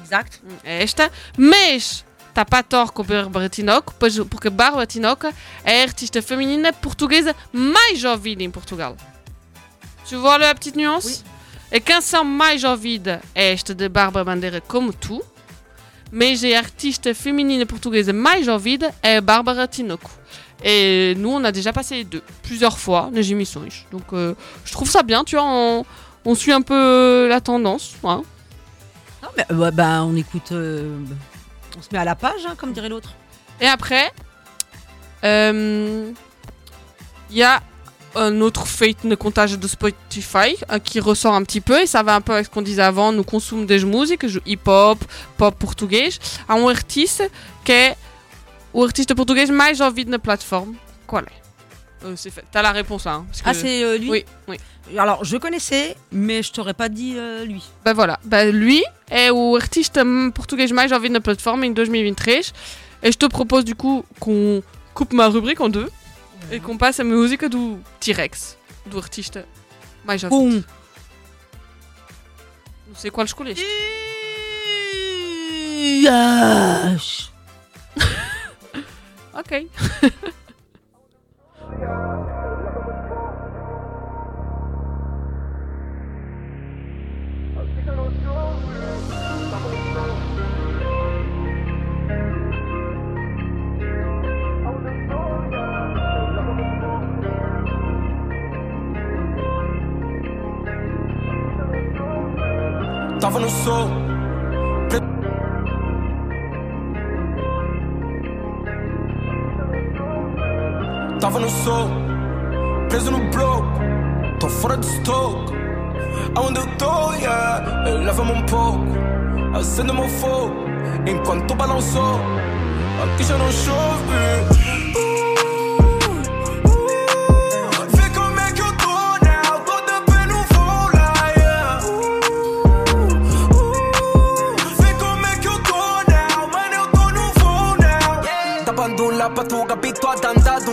Exact.
É esta. Mas está para a tor com a Bárbara Tinoco, porque a Bárbara Tinoco é a artista feminina portuguesa mais ouvida em Portugal. Tu vois la petite nuance? A canção mais ouvida é esta de Bárbara Bandeira, Como Tu. Mas a artista féminine portugaise mais ouvida é a Bárbara Tinoco. Et nous, on a déjà passé les deux, plusieurs fois, les émissions. Donc, euh, je trouve ça bien, tu vois, on, on suit un peu la tendance. hein.
Non, mais euh, bah, on écoute. euh, on se met à la page, hein, comme dirait l'autre.
Et après, euh, il y a un autre fait de comptage de Spotify euh, qui ressort un petit peu et ça va un peu avec ce qu'on disait avant. Nous consommons des musiques, hip-hop, pop português. Há um artista que é o artista português mais ouvido na plataforma. Qual é? Euh, c'est fait. T'as la réponse là. hein, parce
Ah, c'est euh, lui
Oui, oui.
Alors, je connaissais, mais je t'aurais pas dit euh, lui.
Ben voilà, ben lui é o artista hum, português mais ouvido na plataforma em 2023. Et je te propose du coup qu'on coupe ma rubrique en deux et qu'on passe à música do T-Rex, do artista mais.
Boum.
Sei qual escolheste.
Yash.
Ok.
Tava no sol. Tava no sol. Preso no bloco. Tô fora de stock. Aonde eu tô, yeah. Leva-me um pouco. Acende meu fogo. Enquanto balançou. Aqui já não chove.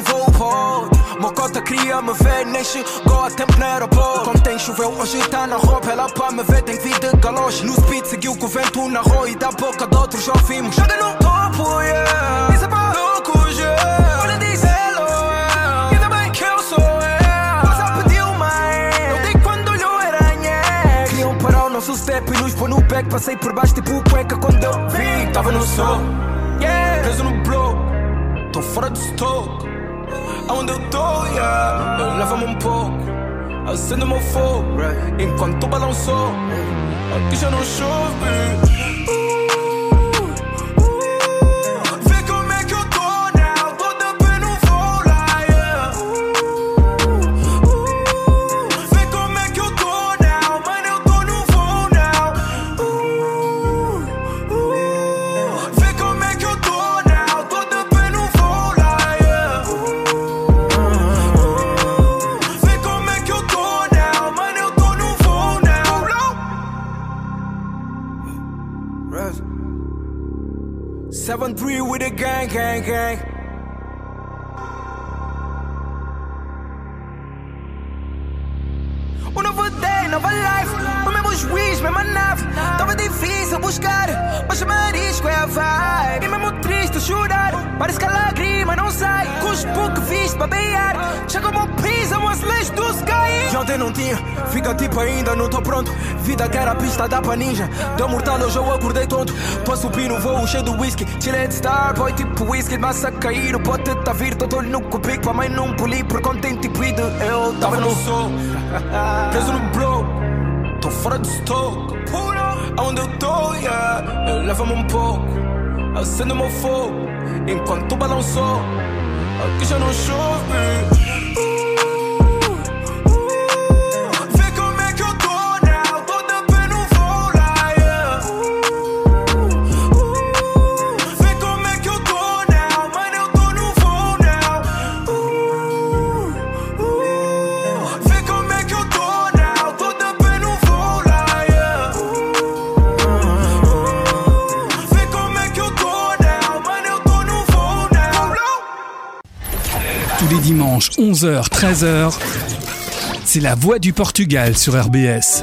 Voo pro outro. Mocota queria me ver, nem chegou a tempo no aeroporto. Como tem choveu, hoje tá na roupa, ela pra me ver tem que vir de galoche. No speed seguiu com o vento na rua e da boca de outros já ouvimos. Chega no topo, yeah. Isso é pra loucos, yeah. Olha, diz hello, yeah. Ainda bem que eu sou eu. Mas ela pediu mais. Eu dei quando olhou era nhé. Queriam parar o nosso step e nos pôr no back. Passei por baixo tipo cueca quando eu vi. Tava no sol, yeah. Preso no bloco, tô fora de stock. Aonde eu tô, yeah. Leva-me um pouco, acende meu fogo. Enquanto balançou, aqui já não chove. Massa a cair, o pote tá vir Tô olho no cupico, pra mãe não poli Por contente ido, eu tava no sol. *laughs* Preso no blow Tô fora de stock Aonde eu tô, yeah. Leva-me um pouco Acendo meu fogo Enquanto balançou Aqui já não chove
11h, 13h, c'est la voix du Portugal sur RBS.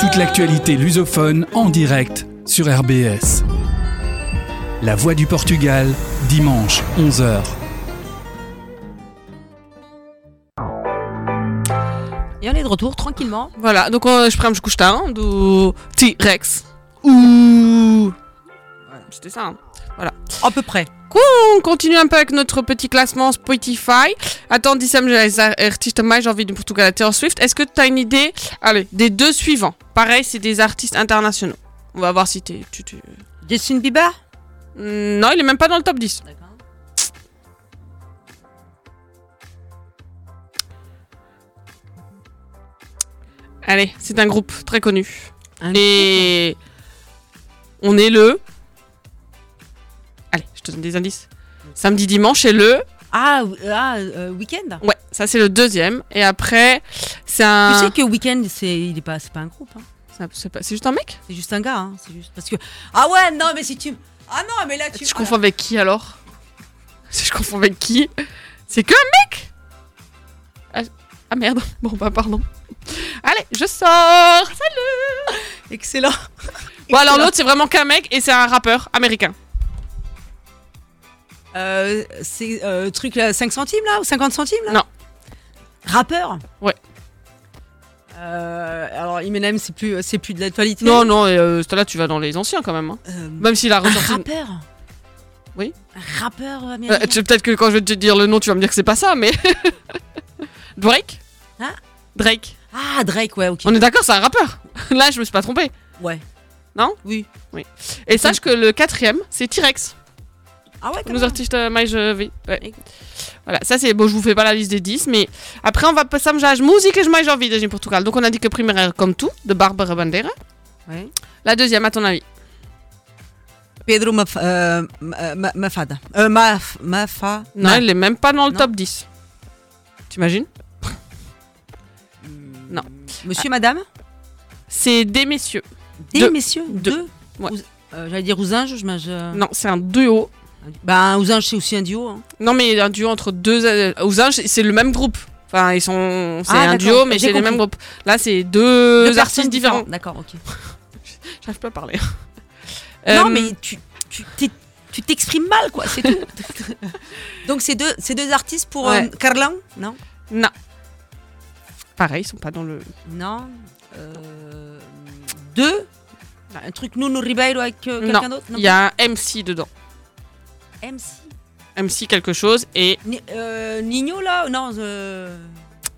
Toute l'actualité lusophone en direct sur RBS. La voix du Portugal, dimanche, 11h.
Et on est de retour tranquillement.
Voilà, donc on, esperamos gostar do T-Rex. Ouh C'était ça, hein. Voilà.
À peu près.
On continue un peu avec notre petit classement Spotify. Attends, dissemos les ar- artistes mais envie de Portugal à Taylor Swift. Est-ce que tu as une idée Allez, des deux suivants? Pareil, c'est des artistes internationaux. On va voir si t'es- tu... tu...
Justin Bieber?
Mm, Non, il est même pas dans le top 10. Allez, c'est un groupe très connu. Et on est le. Te donne des indices. Samedi, dimanche, et le.
Ah, ah euh, Weekend
Ouais, ça c'est le deuxième. Et après, c'est
Tu
un.
sais que Weekend, c'est il est pas, c'est pas un groupe. Hein.
C'est- C'est pas- c'est juste un mec?
C'est juste un gars. Hein. C'est juste parce que. Ah ouais, non, mais si tu. Ah non, mais là tu. *laughs*
Je confonds avec qui alors? Je confonds avec qui? C'est que un mec? Ah, ah, merde, *laughs* bon bah pardon. Allez, je sors Salut
Excellent
Bon alors l'autre c'est vraiment qu'un mec et c'est un rappeur américain.
Euh, c'est euh, truc là, 5 centimes là ou 50 centimes là?
Non.
Rappeur?
Ouais.
Euh, alors Eminem c'est plus c'est plus de l'actualité.
Non, non, et euh, là tu vas dans les anciens quand même. hein.
Euh,
Même s'il a
un
ressorti...
rappeur?
Oui
Un rappeur
Euh, tu- Peut-être que quand je vais te dire le nom tu vas me dire que c'est pas ça, mais... *laughs* Drake?
Hein?
Drake.
Ah Drake ouais ok.
On est d'accord, c'est un rappeur. Là je me suis pas trompé.
Ouais.
Non?
Oui.
Oui. Et sache que le quatrième c'est T-Rex.
Ah ouais. quand
Nos artistes euh, mais je vais. Ouais. Voilà, ça c'est bon, je vous fais pas la liste des 10, mais après on va passer à la musique et je mais envie de Portugal. Donc on a dit que première comme tout de Barbara Bandeira.
Ouais.
La deuxième à ton avis?
Pedro Maf euh, Ma- Ma- Mafada. Euh, Maf Mafa.
Non,
Ma-
il est même pas dans le
Non.
top 10. T'imagines? Non.
Monsieur Madame?
C'est des messieurs.
Des messieurs?
Deux. Ouais.
Euh, J'allais dire Ousinge, je
Non, c'est un duo.
Bah un Ousinge c'est aussi un duo. hein.
Non, mais un duo entre deux. euh, Ousinge, c'est le même groupe. Enfin, ils sont. C'est
Ah,
un duo, mais c'est le
compris.
même groupe. Là, c'est deux, artistes différents.
D'accord, ok. *laughs*
J'arrive pas à parler. *laughs*
Non
Euh,
mais tu tu t'exprimes mal quoi, c'est tout. *laughs* Donc c'est deux c'est deux artistes pour
Ouais.
euh, Carlin Non?
Non. Pareil, ils sont pas dans le.
Non. Euh, deux? Un truc Nuno Ribeiro avec euh, quelqu'un
Non,
d'autre
il y a un MC dedans.
MC.
MC quelque chose et.
Ni- euh, Nino là Non. euh,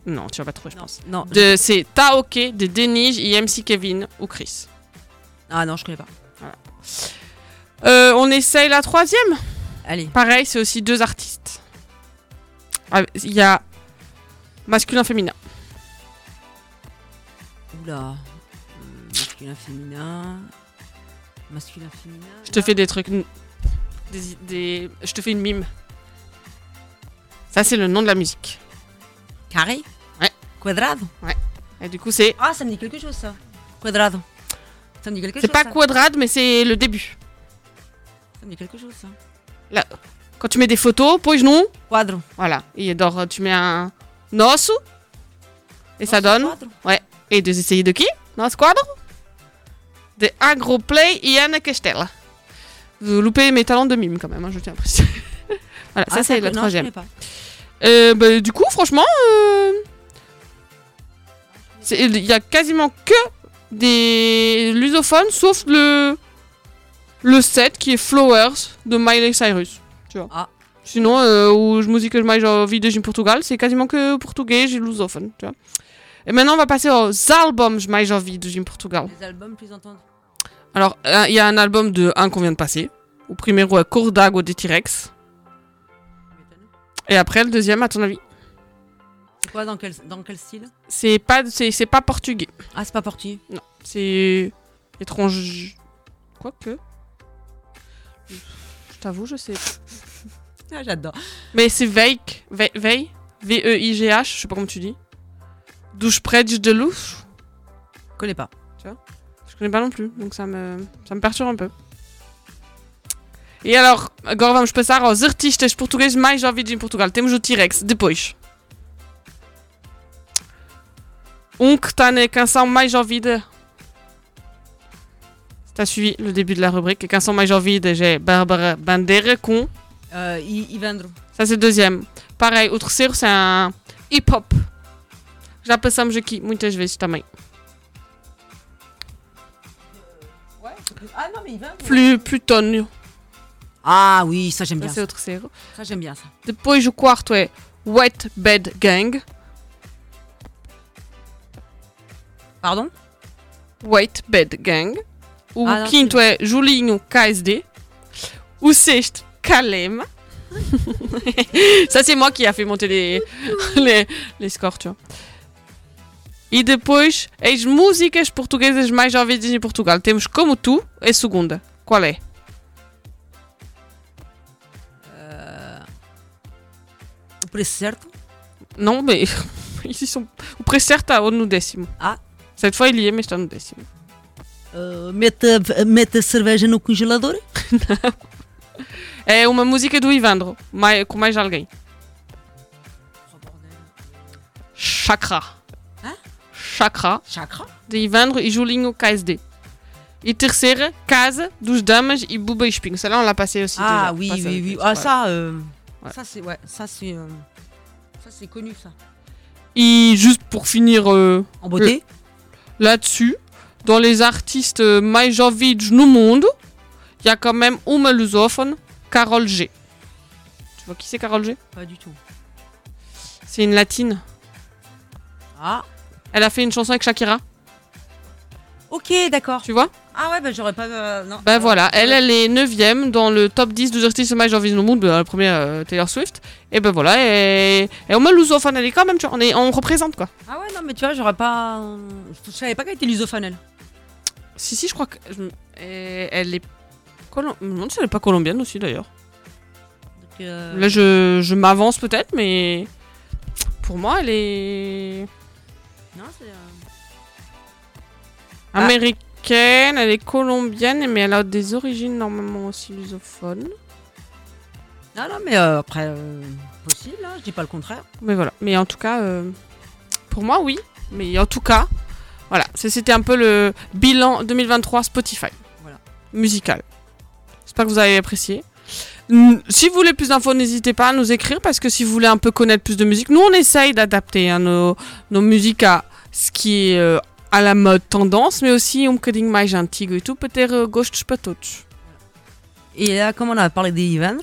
Non, tu vas pas trouver, je pense.
Non.
De, c'est Taoke, de Denige et MC Kevin ou Chris.
Ah non, je connais pas.
Euh, on essaye la troisième
Allez.
Pareil, c'est aussi deux artistes. Ah, Il y a masculin, féminin.
Oula. Masculin, féminin. Masculin, féminin.
Je te fais des trucs. Des, des- je te fais une mime. Ça, c'est le nom de la musique.
Carré?
Ouais.
Quadrado?
Ouais. Et du coup, c'est.
Ah, ça me dit quelque chose ça. Quadrado. Ça me dit quelque chose.
C'est pas
ça.
quadrade, mais c'est le début.
Ça me dit quelque chose ça.
Là, quand tu mets des photos, pose genou.
Quadro.
Voilà. Et alors, tu mets un nosso. Et ça donne. Ouais. Et de essayer de qui? Nosso quadro De Agroplay Ana Castela. Vous loupez mes talents de mime quand même, hein, je tiens à préciser. *laughs* voilà, ça
Ah,
c'est la
non, je
troisième.
pas.
Euh, bah, du coup, franchement, euh, il y a quasiment que des lusophones, sauf le le set qui est Flowers de Miley Cyrus. Tu vois.
Ah.
Sinon, euh, où je musique mais genre vídeos em Portugal, c'est quasiment que portugais et lusophone. Tu vois. Et maintenant, on va passer aux albums mais ouvidos em Portugal.
Les albums plus entendus.
Alors, euh, il y a un album de un qu'on vient de passer. Au premier, ouais, Cor d'Água de T-Rex. Et après, le deuxième, à ton avis?
C'est quoi dans quel, dans quel style?
C'est pas, c'est, c'est pas portugais.
Ah, c'est pas portugais
Non, c'est étrange. Quoique. Je t'avoue, je sais. *laughs*
Ah, j'adore.
Mais c'est Veik. Ve- Vei. V-E-I-G-H, je sais pas comment tu dis. Douche près de louche.
Je connais pas.
Tu vois? Je connais pas non plus, donc ça me, ça me perturbe un peu. E alors, agora vamos passar aos artistas portugueses mais ouvidos em Portugal. Temos o T-Rex, depois. Um que está na canção mais ouvida. T'as suivi le début de la rubrique, a canção mais ouvida é Bárbara Bandeira com.
I- Ivandro.
Ça, c'est le deuxième. Pareil, o terceiro, c'est un hip-hop. Já passamos aqui muitas vezes também.
Ah non, mais Ivandro.
Plus, Plutonio.
Ah oui, ça j'aime
Ça,
bien.
c'est
Ça,
o terceiro.
Ça, j'aime bien ça.
Depois, o quarto é Wet Bed Gang.
Pardon?
Wait Bed Gang. O
Ah, não,
quinto é Julinho KSD. O sexto, Kalem. *laughs* Ça, c'est moi qui a fait monter les, *laughs* les, les scores, tu vois. E depois, as músicas portuguesas mais ouvidas em Portugal. Temos Como Tu, é a segunda. Qual é?
O preço certo
Não, mais ici sont... o preço certo está no décimo.
Ah.
Il y est, mas está no décimo.
Uh, mete, mete a cerveja no congelador? *laughs*
É uma música do Ivandro, mai- com mais alguém. Chakra. Chakra.
Chakra?
De Ivandro e Julinho KSD. E terceira, Casa dos Damas e Buba e Espinho. Celle-là, on l'a passé aussi.
Ah
déjà.
oui,
Passé
oui, oui. Ah ça, euh,
Ouais.
ça c'est ouais, ça c'est euh, ça c'est connu ça.
E juste pour finir euh,
En beauté?
là-dessus, dans les artistes mais ouvidos no mundo, il y a quand même uma lusophone, Carole G. Tu vois qui c'est Carole G?
Pas du tout.
C'est une latine.
Ah.
Elle a fait une chanson avec Shakira.
Ok, d'accord.
Tu vois?
Ah ouais, bah j'aurais pas. euh, non.
Ben voilà, elle, elle est 9ème dans le top 10 des artistes mais j'ai envie au monde, la première euh, Taylor Swift. Et ben voilà, et, et on met lusophone, elle est quand même, tu vois, on, est, on représente quoi.
Ah ouais, non, mais tu vois, j'aurais pas. Je savais pas qu'elle était lusophone elle.
Si, si, je crois que. et elle est. Colom- Je me demande si elle est pas colombienne aussi d'ailleurs.
Euh,
Là, je, je m'avance peut-être, mais. Pour moi, elle est. Américaine, elle est colombienne, mais elle a des origines normalement aussi lusophones.
Non, non, mais euh, après, euh, possible, hein, je dis pas le contraire.
Mais voilà. Mais en tout cas, euh, pour moi, oui. Mais en tout cas, voilà. C'était un peu le bilan 2023 Spotify.
Voilà.
Musical. J'espère que vous avez apprécié. Si vous voulez plus d'infos, n'hésitez pas à nous écrire parce que si vous voulez un peu connaître plus de musique, nous on essaye d'adapter hein, nos, nos musiques à ce qui est euh, à la mode tendance, mais aussi um bocadinho mais antigo e tout, peut-être euh, gostos para todos.
Et là, comme on a parlé des Ivandre,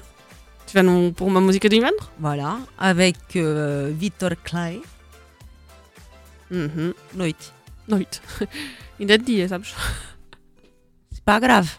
Tu vas nous pour ma musique de vendre
voilà, avec euh, Victor Clay,
Mhm.
Noite.
Noite. *laughs* Ainda é dia, sabes?
C'est pas grave.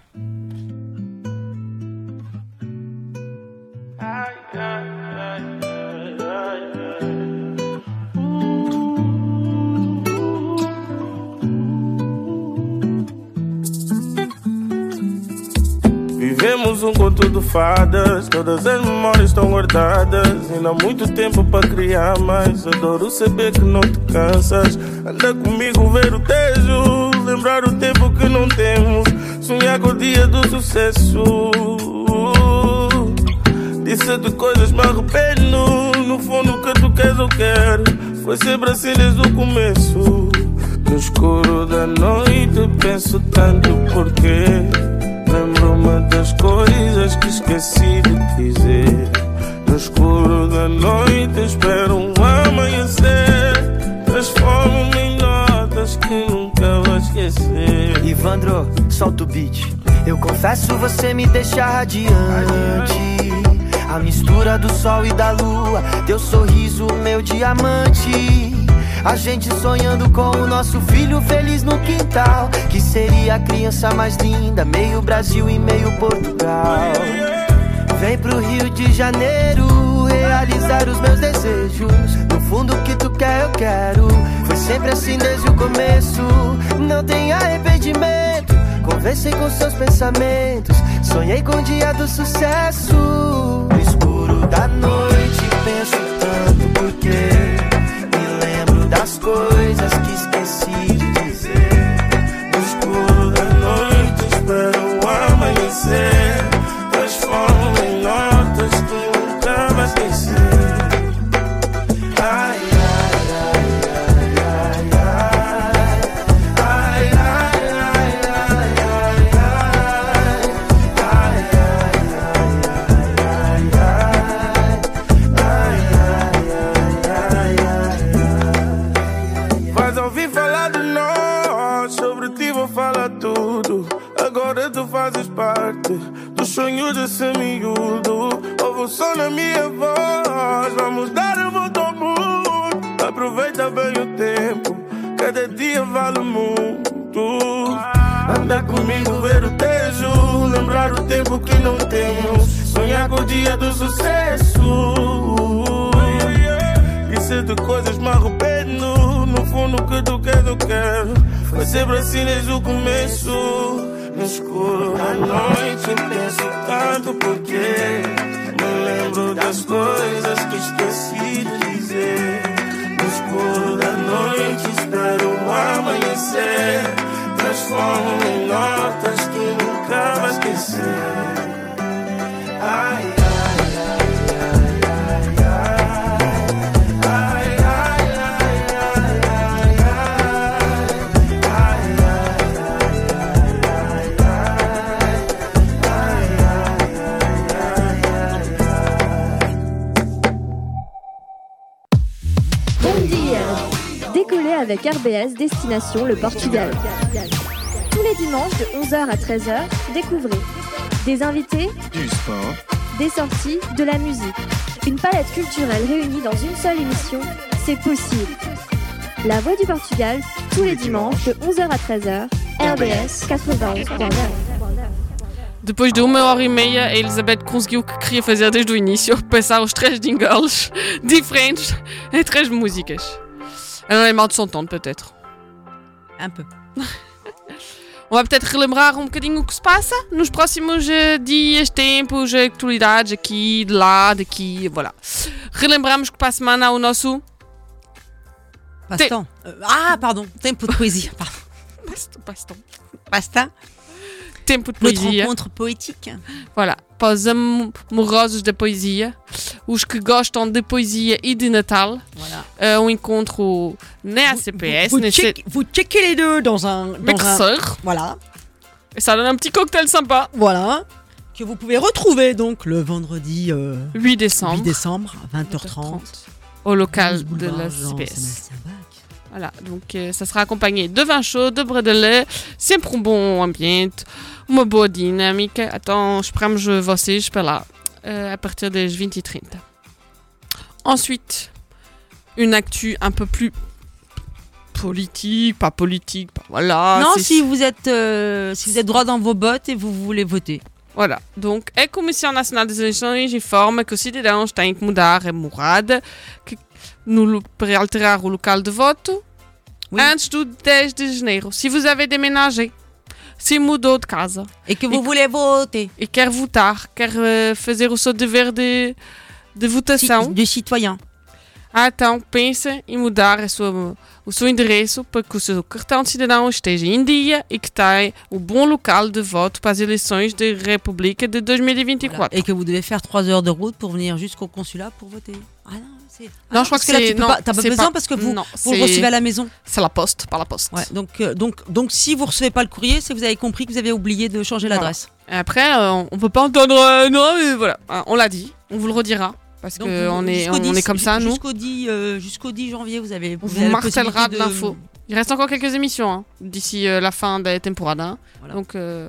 Vivemos um conto de fadas, todas as memórias estão guardadas. Ainda há muito tempo para criar, mas adoro saber que não te cansas. Anda comigo ver o tejo, lembrar o tempo que não temos, sonhar com o dia do sucesso. Disse de coisas me arrependo, no fundo o que tu queres eu quero. Foi sempre assim desde o começo. No escuro da noite penso tanto porquê. Lembro-me das coisas que esqueci de dizer. No escuro da noite, espero um amanhecer. Transformo-me em notas que nunca vou esquecer.
Ivandro, solta o beat. Eu confesso, você me deixa radiante. A mistura do sol e da lua, teu sorriso, meu diamante. A gente sonhando com o nosso filho feliz no quintal. Que seria a criança mais linda, meio Brasil e meio Portugal. Vem pro Rio de Janeiro realizar os meus desejos. No fundo, o que tu quer, eu quero. Foi sempre assim desde o começo. Não tem arrependimento. Conversei com seus pensamentos. Sonhei com o dia do sucesso. No escuro da noite, penso tanto porque das coisas que esqueci
Cada dia vale muito Anda comigo ver o tejo Lembrar o tempo que não temos Sonhar com o dia do sucesso. E se de coisas me arrependo No fundo que tu queres eu quero Foi sempre assim desde o começo. No escuro da noite penso tanto porque Me lembro das coisas que esqueci da noite espero o amanhecer. Transformo em notas
avec RBS Destination le Portugal. Tous les dimanches de 11h à 13h, découvrez des invités,
Du sport,
des sorties, de la musique. Une palette culturelle réunie dans une seule émission, c'est possible. La Voix du Portugal, tous les dimanches de 11h à 13h, RBS 91.9.
Depois de uma hora e meia, a Elizabeth conseguiu o que queria fazer desde o início: passar os três jingles diferentes em três músicas. Elle en est marre de s'entendre, peut-être.
Un peu. *laughs*
On va peut-être relembrar um bocadinho o que se passa nos próximos eh, dias, tempos, atualidades aqui, de lá, daqui, voilà. Relembramos que para a semana o nosso.
Passe-temps. Euh, ah, pardon. Tempo de poésie. Pardon.
Passe-temps.
Passe-temps.
Tempo de
Notre
poesia.
rencontre poétique.
Voilà, para os amorosos da poesia, os que gostam de poesia e de Natal,
Voilà.
euh, um encontro na ACPS,
Vous, check- vous checkez les deux dans un. Dans un voilà.
Et ça donne un petit cocktail sympa.
Voilà. Que vous pouvez retrouver donc le vendredi euh,
8 décembre.
8 décembre à 20h30.
Au local
12
de la CPS. Voilà, donc euh, ça sera acompanhé de vin chaud, de bredelé, sempre um bom ambiente, uma boa dinâmica. Então esperamos vocês para lá, euh, a partir das 20h30. Ensuite, une actu un peu plus politique, pas politique, pas- voilà.
non, si vous êtes euh, si vous êtes droit dans vos bottes et vous voulez voter.
Voilà, donc a Comissão Nacional das Eleições informa que os cidadãos têm que mudar a morada que, no, para alterar o local de voto antes do 10 de janeiro. Se vous avez déménagé, se mudou de casa
et que vous voulez voter
e quer votar, quer eh, fazer o seu dever de, de votação,
de citoyen.
Ah, então pensa em mudar a sua, o seu endereço para que o seu cartão de cidadão esteja em dia e que tenha o bom local de voto para as eleições da República de 2024.
Et que vous devez faire 3 heures de route pour venir jusqu'au consulat pour voter. Ah c'est.
Non, je crois que
là,
c'est-
tu peux
non,
pas- T'as pas besoin
pas-
parce que vous,
non,
vous le recevez à la maison.
C'est la poste, par la poste.
Ouais, donc, euh, donc, donc si vous recevez pas le courrier, c'est que vous avez compris que vous avez oublié de changer
Voilà.
l'adresse.
Et Après, euh, on peut pas entendre. euh, non, mais voilà. Hein, On l'a dit, on vous le redira. Parce
Donc,
qu'on est,
jusqu'au
on
10
est comme ça, nous.
Jusqu'au 10, euh, jusqu'au 10 janvier, vous avez.
On
vous possibilité
de l'info. Il reste encore quelques émissions hein, d'ici la fin des temporadas. Donc, euh,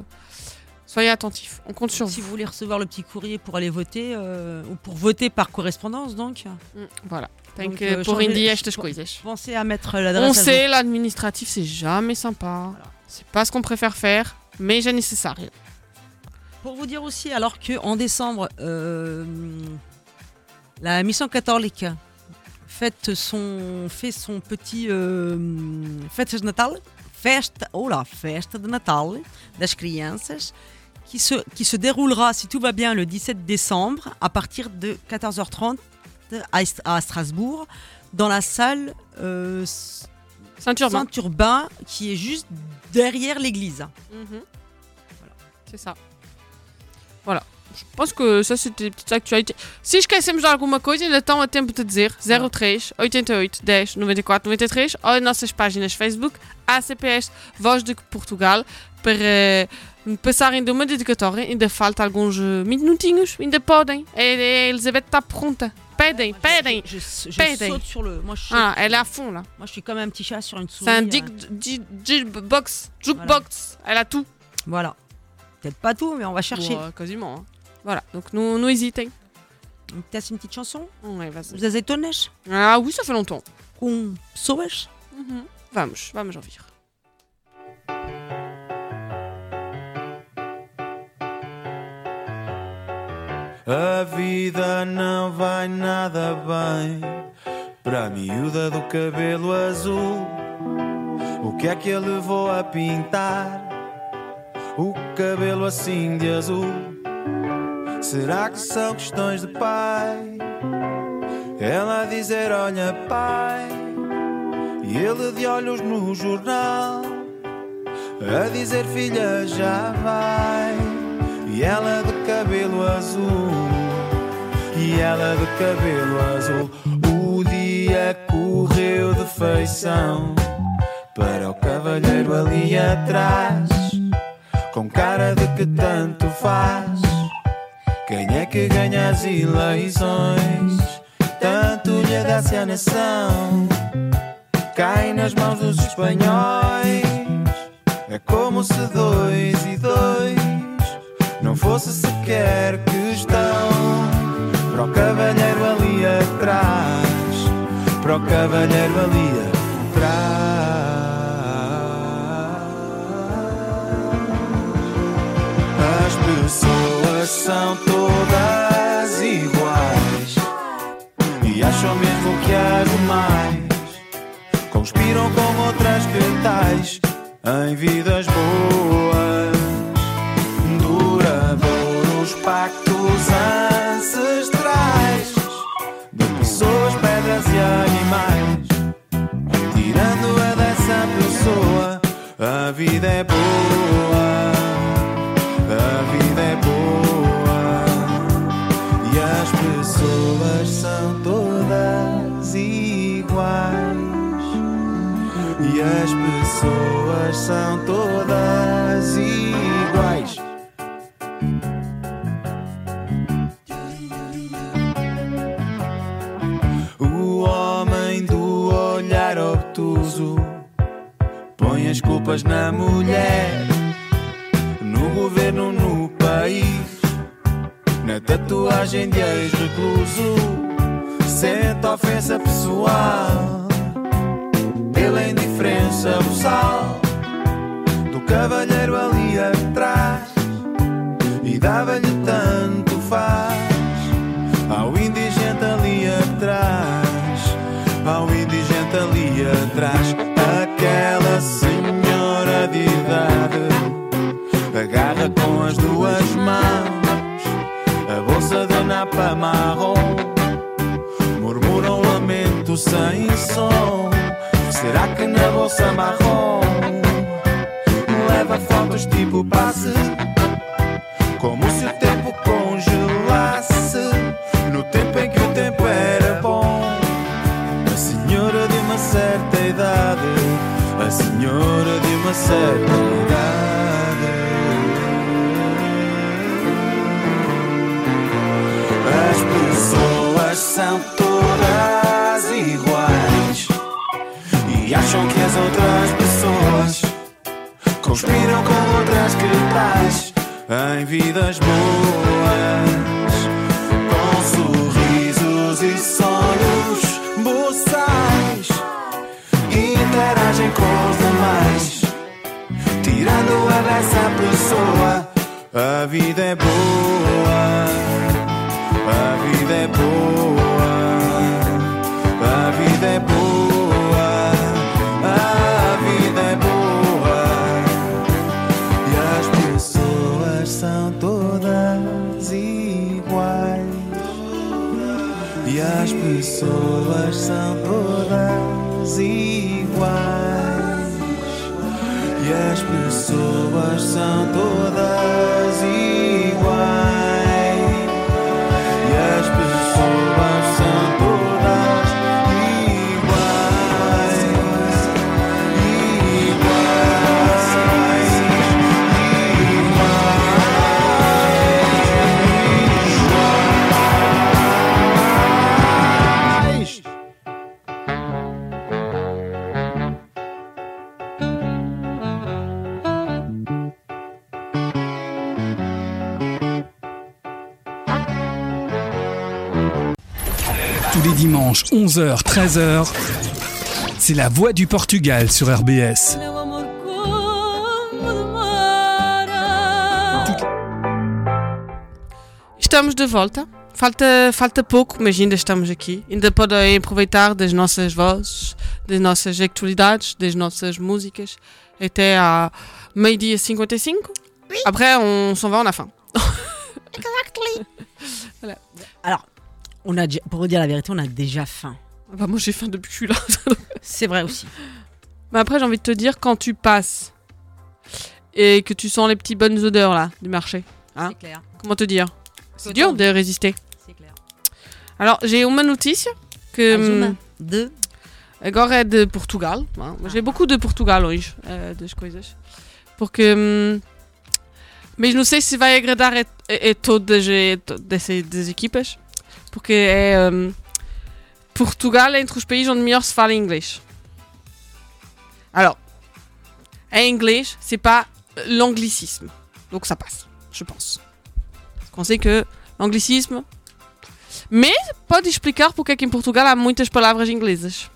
Soyez attentifs, on compte sur
Si
vous.
vous voulez recevoir le petit courrier pour aller voter, euh, ou pour voter par correspondance, donc.
Mm, Voilà.
Donc, euh,
pour Indy, coisas.
Pensez à mettre l'adresse.
On sait, l'administratif, c'est jamais sympa. C'est pas ce qu'on préfère faire, mais c'est nécessaire.
Pour vous dire aussi, alors qu'en décembre, euh, la mission catholique fête son, fait son petit euh, fête de Natal, festa, oh là, festa de Natal das crianças, qui se, qui se déroulera, si tout va bien, le 17 décembre à partir de 14h30 à, à Strasbourg, dans la salle euh,
Saint-Urbain.
Saint-Urbain, qui est juste derrière l'église.
Mhm. C'est ça. Voilà. Je pense que ça, c'était des petites actualités. Se esquecemos de alguma coisa, ainda estão a tempo de dizer 03 88 10 94 93 ou em nossas páginas Facebook, ACPS Voz de Portugal, para me passarem de uma dedicatória. Ainda falta alguns eh, minutinhos, ainda podem. A, Elizabeth está pronta. Pedem, pedem,
Je, je
pedem.
saute sur le. Moi, je
Ah, elle est à fond là.
Moi, je suis comme un petit chat sur une souris.
C'est un
euh,
jukebox. Jukebox. Elle a tout.
Voilà. Peut-être pas tout, mais on va chercher.
Ouais, quasiment. hein. Voilà, donc nous, nous hésitons.
On teste une petite chanson?
Ouais, vas-y.
Os azeitonas
Ah oui, ça fait longtemps.
Com
Mhm. Vamos, vamos ouvir.
A vida não vai nada bem para a miúda do cabelo azul. O que é que a levou a pintar o cabelo assim de azul? Será que são questões de pai? Ela a dizer: Olha, pai, e ele de olhos no jornal a dizer: Filha, já vai. E ela de cabelo azul, e ela de cabelo azul. O dia correu de feição para o cavalheiro ali atrás, com cara de que tanto faz. Quem é que ganha as eleições? Tanto lhe dá-se a nação, cai nas mãos dos espanhóis. É como se dois e dois não fosse sequer questão. Para o cavalheiro ali atrás, para o cavalheiro ali atrás. As pessoas são todas iguais. E acham mesmo que as demais. Conspiram com outras que tais. Em vidas boas ancestrais de pessoas, pedras e animais. Tirando-a dessa pessoa, a vida é boa, a vida é boa. E as pessoas são todas iguais. E as pessoas são todas as culpas na mulher, no governo, no país, na tatuagem de ex-recluso. Sente ofensa pessoal. Pela indiferença boçal do cavalheiro ali atrás. E dava-lhe tanto faz ao indigente ali atrás, ao indigente ali atrás, as duas mãos a bolsa de napa marrom, murmura um lamento sem som. Será que na bolsa marrom leva fotos tipo passe? Como se o tempo congelasse no tempo em que o tempo era bom. A senhora de uma certa idade, a senhora de uma certa idade. São todas iguais e acham que as outras pessoas conspiram com outras que tais em vidas boas, com sorrisos e sonhos boçais, interagem com os demais, tirando a dessa pessoa. A vida é boa, a vida é boa, vida é boa, a vida é boa. E as pessoas são todas iguais. E as pessoas são todas iguais. E as pessoas são todas
11h, 13h, c'est la voix du Portugal sur RBS.
Estamos de volta. Falta, falta pouco, mas ainda estamos aqui. Ainda podem aproveitar das nossas vozes, das nossas actualidades, das nossas músicas, até à meio-dia 55. Après, on s'en va, on a faim. *laughs* Voilà.
Alors, on a déjà- pour vous dire la vérité, on a déjà faim.
Bah, moi, j'ai faim depuis que je suis là. *laughs*
C'est vrai aussi.
Mais après, j'ai envie de te dire, quand tu passes et que tu sens les petites bonnes odeurs là du marché, hein,
C'est clair.
comment te dire? C'est dur de résister.
C'est clair.
Alors, j'ai uma notícia que.
Azuma,
hum,
de
Agora é de Portugal. hein. J'ai beaucoup de Portugal hoje, eh, das coisas. Porque. hum, mas não sei se vai agradar a, a- a todas equipas. Porque é. hum, Portugal entre os países onde melhor se fala inglês. Alors, en inglês, c'est pas l'anglicisme. Donc ça passe, je pense. Parce qu'on sait que l'anglicisme. Mais pode explicar porque é que em Portugal há muitas palavras inglesas.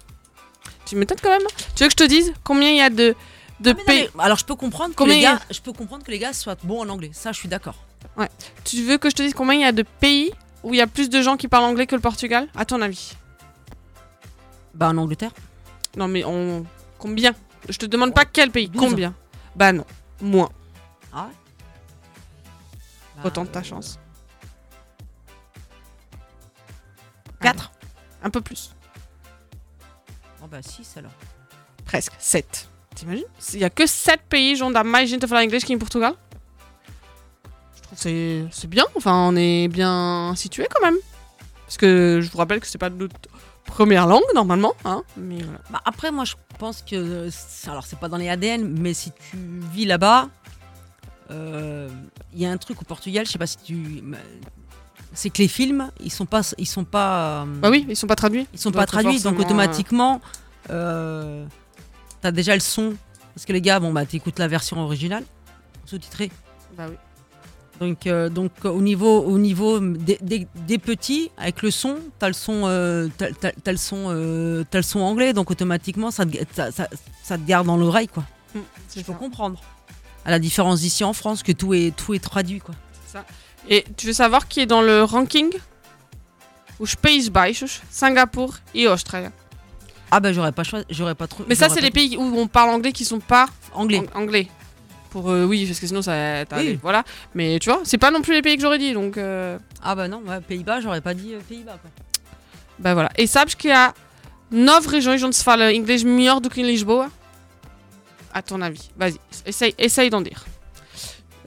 Tu m'étonnes quand même. Tu veux que je te dise combien il y a de, de
Ah, mais non,
pays
mais alors je peux comprendre que
Combien
les
y a-
gars, je peux comprendre que les gars soient bons en anglais. Ça, je suis d'accord.
Ouais. Tu veux que je te dise combien il y a de pays où il y a plus de gens qui parlent anglais que le Portugal À ton avis
Bah en Angleterre.
Non mais on... combien? Je te demande pas quel pays,
12.
combien? Bah non, moins.
Ah ouais? Bah,
Autant de ta chance.
4
Un peu plus.
Bon bah 6 alors.
Presque. 7. T'imagines? Il y a que 7 pays onde há mais gente a falar inglês qu'en Portugal trouve c'est c'est bien. Enfin, on est bien situé quand même. Parce que je vous rappelle que c'est pas notre première langue normalement. Hein mais voilà.
Bah, après, moi, je pense que. euh, Alors, c'est pas dans les ADN, mais si tu vis là-bas, euh, il y a un truc au Portugal, je sais pas si tu. C'est que les films, ils sont pas. Ils sont pas. euh,
Bah oui, ils sont pas traduits.
Ils sont
Donc,
pas traduits, donc
forcément,
automatiquement, euh, t'as déjà le son. Parce que les gars, bon, bah, t'écoutes la version originale, sous-titrée.
Bah oui.
Donc, euh, donc euh, au niveau, au niveau des, des- des petits, avec le son, t'as le son, euh, t'as, t'as- t'as le son, euh, t'as le son anglais, donc automatiquement, ça te, ça, ça- ça te garde dans l'oreille, quoi. Il faut comprendre. À la différence d'ici en France, que tout est, tout est traduit, quoi.
C'est ça. Et tu veux savoir qui est dans le ranking? Os Países Baixos, Singapour et Australie.
Ah bah j'aurais pas choisi, j'aurais pas trop.
Mais ça, c'est
pas
les pays où on parle anglais qui sont pas
Anglais.
ang- anglais. Pour euh, oui, parce que sinon ça. t'as
Oui.
Voilà. Mais tu vois, c'est pas non plus les pays que j'aurais dit, donc. euh,
Ah bah non, ouais, Pays-Bas, j'aurais pas dit euh, Pays-Bas, quoi.
Bah voilà. E sabes que há nove regiões onde se fala inglês melhor do que em Lisboa? À ton avis. Vas-y, essaye, essaye d'en dire.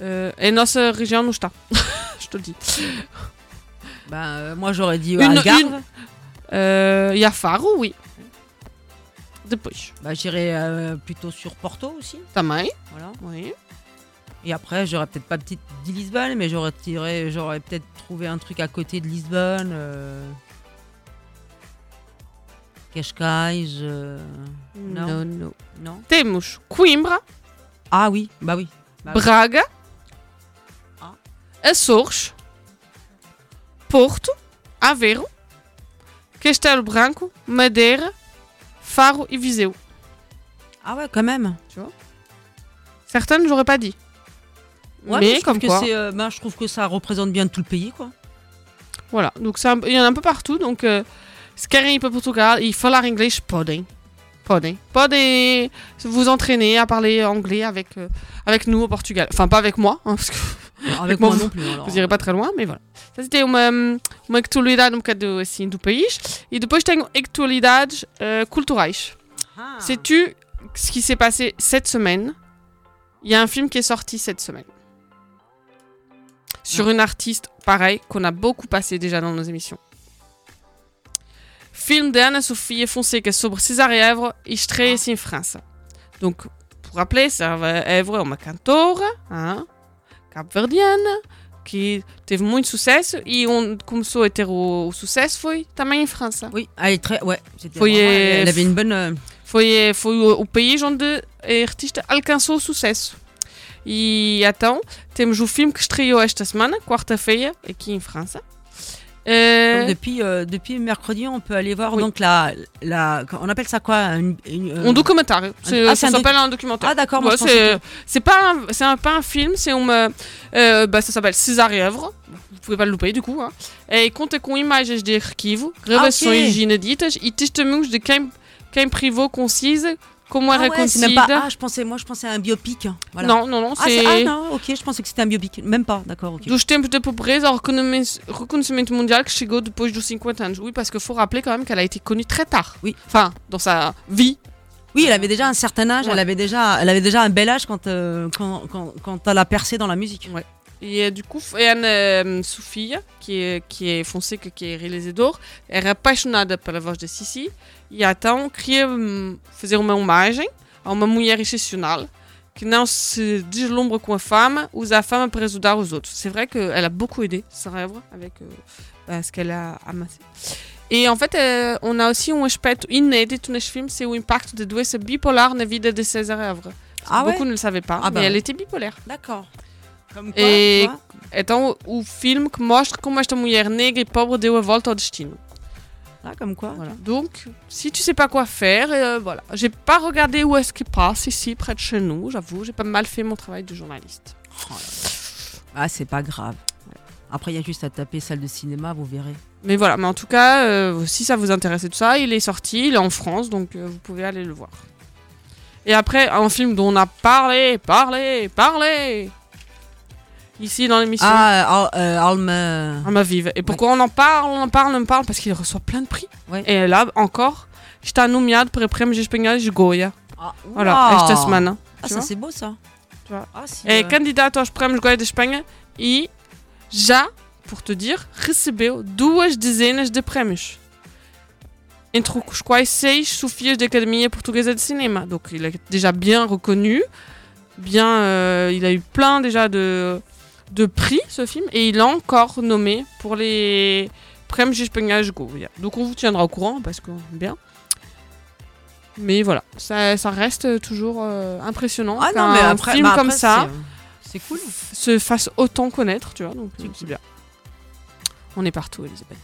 Euh, et nossa região não está. Je te le dis.
Bah euh, moi j'aurais dit
Une-
Algarve.
une- Euh, Il y a Faro, oui. Depois.
Bah j'irais euh, plutôt sur Porto aussi.
Também.
Voilà.
Oui.
Et après, j'aurais peut-être pas petit dit Lisbonne, mais j'aurais tiré, j'aurais peut-être trouvé un truc à côté de Lisbonne. Euh... Cascais. euh,
Non,
Non.
non.
Non?
Temos Coimbra,
Ah oui, bah oui. Bah oui.
Braga, Açores, Porto, Aveiro, Castelo Branco, Madeira, Faro et Viseu.
Ah ouais, quand même.
Tu vois Certaines, j'aurais pas dit.
Ouais,
mais
mais je trouve
comme
que
quoi.
euh, ben, je trouve que ça représente bien tout le pays, quoi.
Voilà, donc un- il y en a un peu partout. Donc, euh, ir para Portugal e falar inglês, podem. Podem. Podem vous entraîner à parler anglais avec, euh, avec nous au Portugal. Enfin, pas avec moi, hein, parce que
Avec moi non plus, alors.
Vous irez pas très loin, mais voilà. Ça, c'était uma, uma actualidade um bocado assim do país. E depois tenho actualidades euh, culturais.
Ah.
Sais-tu ce qui s'est passé cette semaine? Il y a un film qui est sorti cette semaine. Sur une artiste, pareil, qu'on a beaucoup passé déjà dans nos émissions. Film de Ana Sofia Fonseca sobre e estreia-se em França. Donc, pour rappeler, César Évora é uma cantora hein, cabo-verdiana que teve muito sucesso e onde começou a ter o, o sucesso foi também em França.
Oui, elle est très. Ouais, c'était
Foi,
vraiment-
eh,
elle avait une bonne. euh,
Foi, eh, foi o, o país onde a artista alcançou o sucesso. E então, temos o filme que estreou esta semana, quarta-feira, aqui em França. Euh,
depuis, euh, depuis mercredi, on peut aller voir donc la, la. On appelle ça quoi une, une, euh,
Un documentaire.
Ah,
ça
un
s'appelle
doc-
un documentaire.
Ah d'accord,
Ouais, c'est
que-
c'est pas un, un- pas un film, c'est euh, bah, ça s'appelle César Évora. Vous pouvez pas le louper du coup. Hein. E conta com imagens de arquivo, gravações
ok.
inéditas e testemunhos de quem quem privou concise como
Ah
era
ouais, pas. Ah, je pensais, moi je pensais à un biopic. Voilà.
Non, non, non,
Ah,
c'est-
Ah non, ok, je pensais que c'était un biopic. Même pas, d'accord, ok.
Dos tempos da pobreza reconhecimento mundial que chegou depois dos 50 anos. Oui, parce qu'il faut rappeler quand même qu'elle a été connue très tard.
Oui.
Enfin, dans sa vie.
Oui, elle avait déjà un certain âge,
Ouais.
elle, avait déjà, elle avait déjà un bel âge quand, euh, quand, quand, quand elle a percé dans la musique.
Ouais. E du coup, é Ana Sofia, que é, que é Fonseca, que é realizador, era apaixonada pela voz da Sissi e então queria hum, fazer uma homenagem a uma mulher excepcional que não se deslumbra com a fama, usa a fama para ajudar os outros. C'est vrai qu'elle a beaucoup aidé Sarah avec euh, bah, ce qu'elle a amassé. E en fait, euh, on a aussi um aspecto inédito neste filme, c'est o impacto da doença bipolar na vida de César Évora.
Ah ouais?
Beaucoup ne le savaient pas,
Ah
mais
bah.
elle était bipolaire.
D'accord. Comme quoi,
E
vois
então o filme que mostra como esta mulher negra e pobre deu a volta ao destino.
Ah, comme quoi.
Voilà. Donc, si tu sais pas quoi faire, euh, voilà. J'ai pas regardé où est-ce qu'il passe ici près de chez nous, j'avoue, j'ai pas mal fait mon travail de journaliste.
Ah, c'est pas grave. Après, il y a juste à taper salle de cinéma, vous verrez.
Mais voilà, mais en tout cas, euh, si ça vous intéresse et tout ça, il est sorti, il est en France, donc euh, vous pouvez aller le voir. Et après, un film dont on a parlé, parlé, parlé, ici dans l'émission.
Ah, Al- euh, Alma.
Alma Vive. Et pourquoi on en parle, on en parle, on en parle? Parce qu'il reçoit plein de prix. Et là, encore, está nomeado para Prémio Espanhol de Goya. Voilà,
Uau.
esta semana.
Ah,
Tu
ça c'est beau ça.
Tu vois?
Ah, si,
É
euh,
candidato aos prémios Goya de Espanha e já, por te dire, recebeu duas dezenas de prémios. Entre os quais seis Sofias da Academia Portuguesa de Cinema. Donc il est déjà bien reconnu. Bien, euh, il a eu plein déjà de, de prix ce film et il est encore nommé pour les Espanhol de Goya. Donc on vous tiendra au courant parce que bien. Mais voilà, ça, ça reste toujours euh, impressionnant
Ah non, mais après-
film
bah
comme ça
c'est- C'est cool.
se fasse autant connaître, tu vois, donc euh, c'est bien. On est partout, Elisabeth.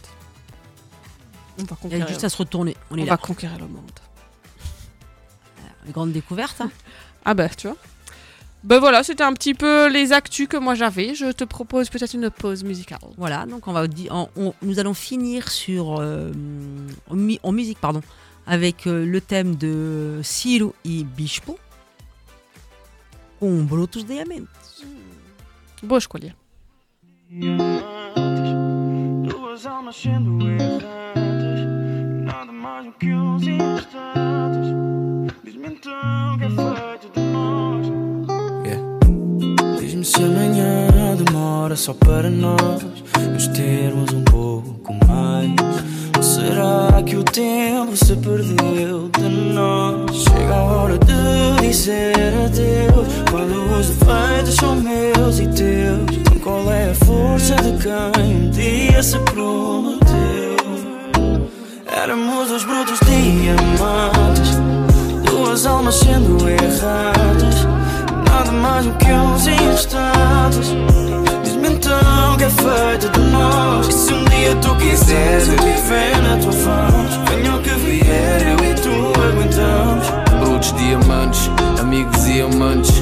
On va
Il y
conquérir,
a juste à se retourner. On,
va conquérir le monde.
Les grandes découvertes. hein.
Ah bah, tu vois. Ben voilà, c'était un petit peu les actus que moi j'avais. Je te propose peut-être une pause musicale.
Voilà, donc on va on- on- nous allons finir sur euh, en, mu- en musique pardon avec euh, le thème de Ciro et Bispo com Brutos Diamantes.
Boa escolha.
Duas almas sendo errantes Nada mais do que uns instantes Diz-me então o que é
Se amanhã demora só para nós nos termos um pouco mais. Ou será que o tempo se perdeu de nós? Chega a hora de dizer adeus. Quando os defeitos são meus e teus. Então qual é a força de quem um dia se prometeu? Éramos dois brutos diamantes, duas almas sendo erradas nada mais do que uns instantes. Diz-me então que é feito de nós. E se um dia tu quiseres viver na tua fonte, Venha o que vier, eu e tu aguentamos.
Brutos, diamantes, amigos e amantes.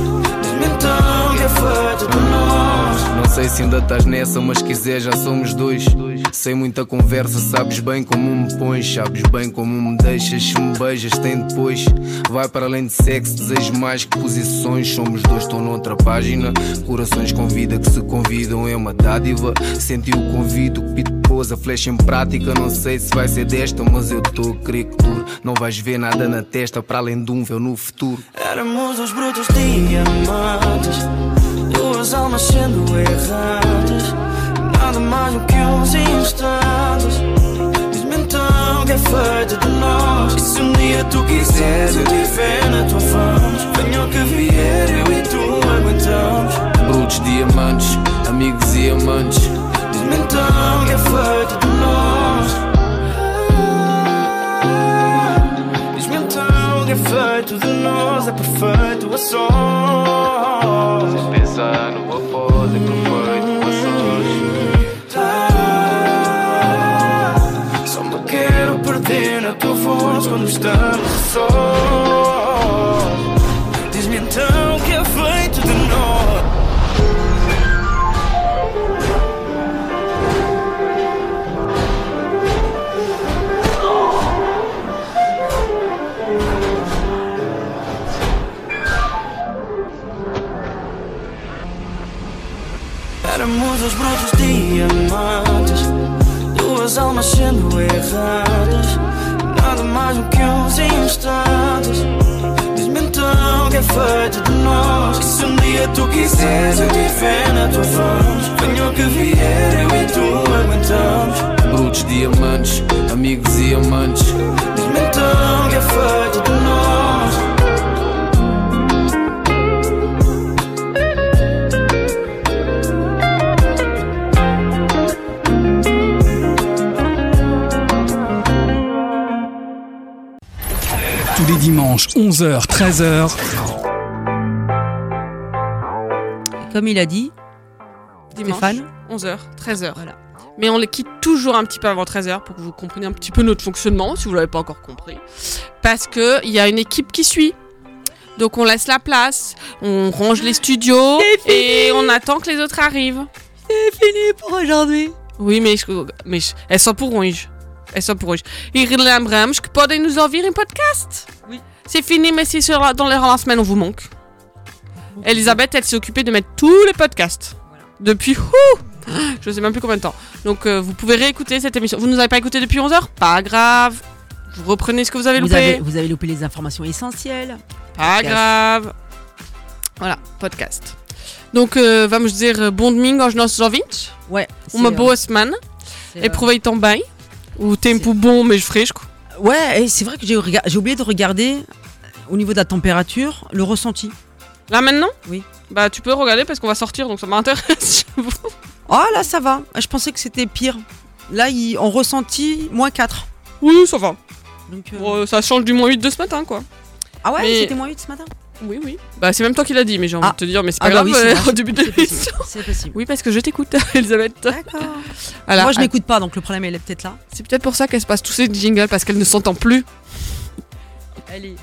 Então que é feito de nós.
Não sei se ainda estás nessa, mas quiser já somos dois. Sem muita conversa, sabes bem como me pões, sabes bem como me deixas. Se me beijas, tem depois. Vai para além de sexo, desejo mais que posições. Somos dois, estou noutra página. Corações com vida que se convidam é uma dádiva. Senti o convite, o pito pôs a flecha em prática. Não sei se vai ser desta, mas eu estou a crer que dure. Não vais ver nada na testa para além de um véu no futuro.
Éramos os brutos diamantes, duas almas sendo errantes. Nada mais do que uns instantes. Diz-me então que é feito de nós. E se um dia tu quiseres, eu te ver na tua frente. Venha o que vier, eu e tu aguentamos.
Brutos, diamantes, amigos e amantes.
Diz-me então que é feito de nós. Então que é feito de nós, é perfeito a sós.
Pensar no após é perfeito a
Só me quero perder na tua voz quando estamos só. Duas almas sendo erradas. Nada mais do que uns instantes. Diz-me então que é feito de nós. Que se um dia tu quiseres eu te ver na tua frente Venha o que vier eu e tu aguentamos.
Brutos, diamantes, amigos e amantes.
Diz-me então que é feito de
11h, 13h,
Comme il a dit,
Dimanche,
Stéphane
11h, 13h. Mais on les quitte toujours un petit peu avant 13h pour que vous compreniez un petit peu notre fonctionnement, si vous l'avez pas encore compris. Parce que il y a une équipe qui suit. Donc on laisse la place, on range les studios et on attend que les autres arrivent.
C'est fini pour aujourd'hui.
Oui, mas, mas é só por hoje. É só por hoje. E relembramos que podem nos ouvir em podcast?
Oui.
C'est fini, mais c'est sur la- dans les la semaine, on vous manque. Elisabeth, elle s'est occupée de mettre tous les podcasts. Depuis, ouh, je sais même plus combien de temps. Donc, euh, vous pouvez réécouter cette émission. Vous nous avez pas écouté depuis 11h Pas grave. Vous reprenez ce que vous avez
Vous
loupé.
avez, vous avez loupé les informations essentielles.
Pas
Podcast.
grave. Voilà, podcast. Donc, uh, vamos dizer uh, bom domingo aos nossos ouvintes.
Ouais.
Uma
c'est,
boa
euh,
semana.
c'est, euh,
Aproveitam bem. O tempo bom, mas fresco.
Ouais, et c'est vrai que j'ai oublié de regarder euh, au niveau de la température le ressenti.
Là maintenant?
Oui.
Bah, tu peux regarder parce qu'on va sortir, donc ça m'intéresse. *laughs*
Oh là, ça va. Je pensais que c'était pire. Là, il, on ressentit moins 4.
oui, ça va.
Donc, euh,
Bon, ça change du moins 8 de ce matin, quoi.
Ah ouais,
mais-
c'était moins 8 ce matin?
Oui, oui. Bah, c'est même toi qui l'as dit, mais j'ai envie
Ah.
de te dire, mais c'est
Ah
pas
bah
grave,
oui,
euh, au début de
C'est possible.
l'émission.
C'est possible.
Oui, parce que je t'écoute, *laughs* Elisabeth.
D'accord. Moi, je m'écoute pas, donc le problème, il est peut-être là.
C'est peut-être pour ça qu'elle se passe tous ces jingles, parce qu'elle ne s'entend plus.
Allez,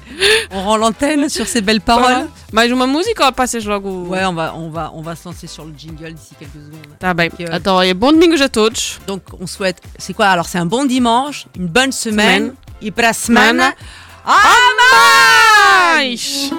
on rend l'antenne sur ces belles paroles.
Mais uma música ou passage logo?
Ouais, on va, on va, on va se lancer sur le jingle d'ici quelques secondes.
Tá bem.
Donc, euh,
Então, é bom domingo a todos.
Donc, on souhaite. C'est quoi Alors, c'est un bon dimanche, une bonne semaine.
Semaine.
Et para a.
Semana. A mais!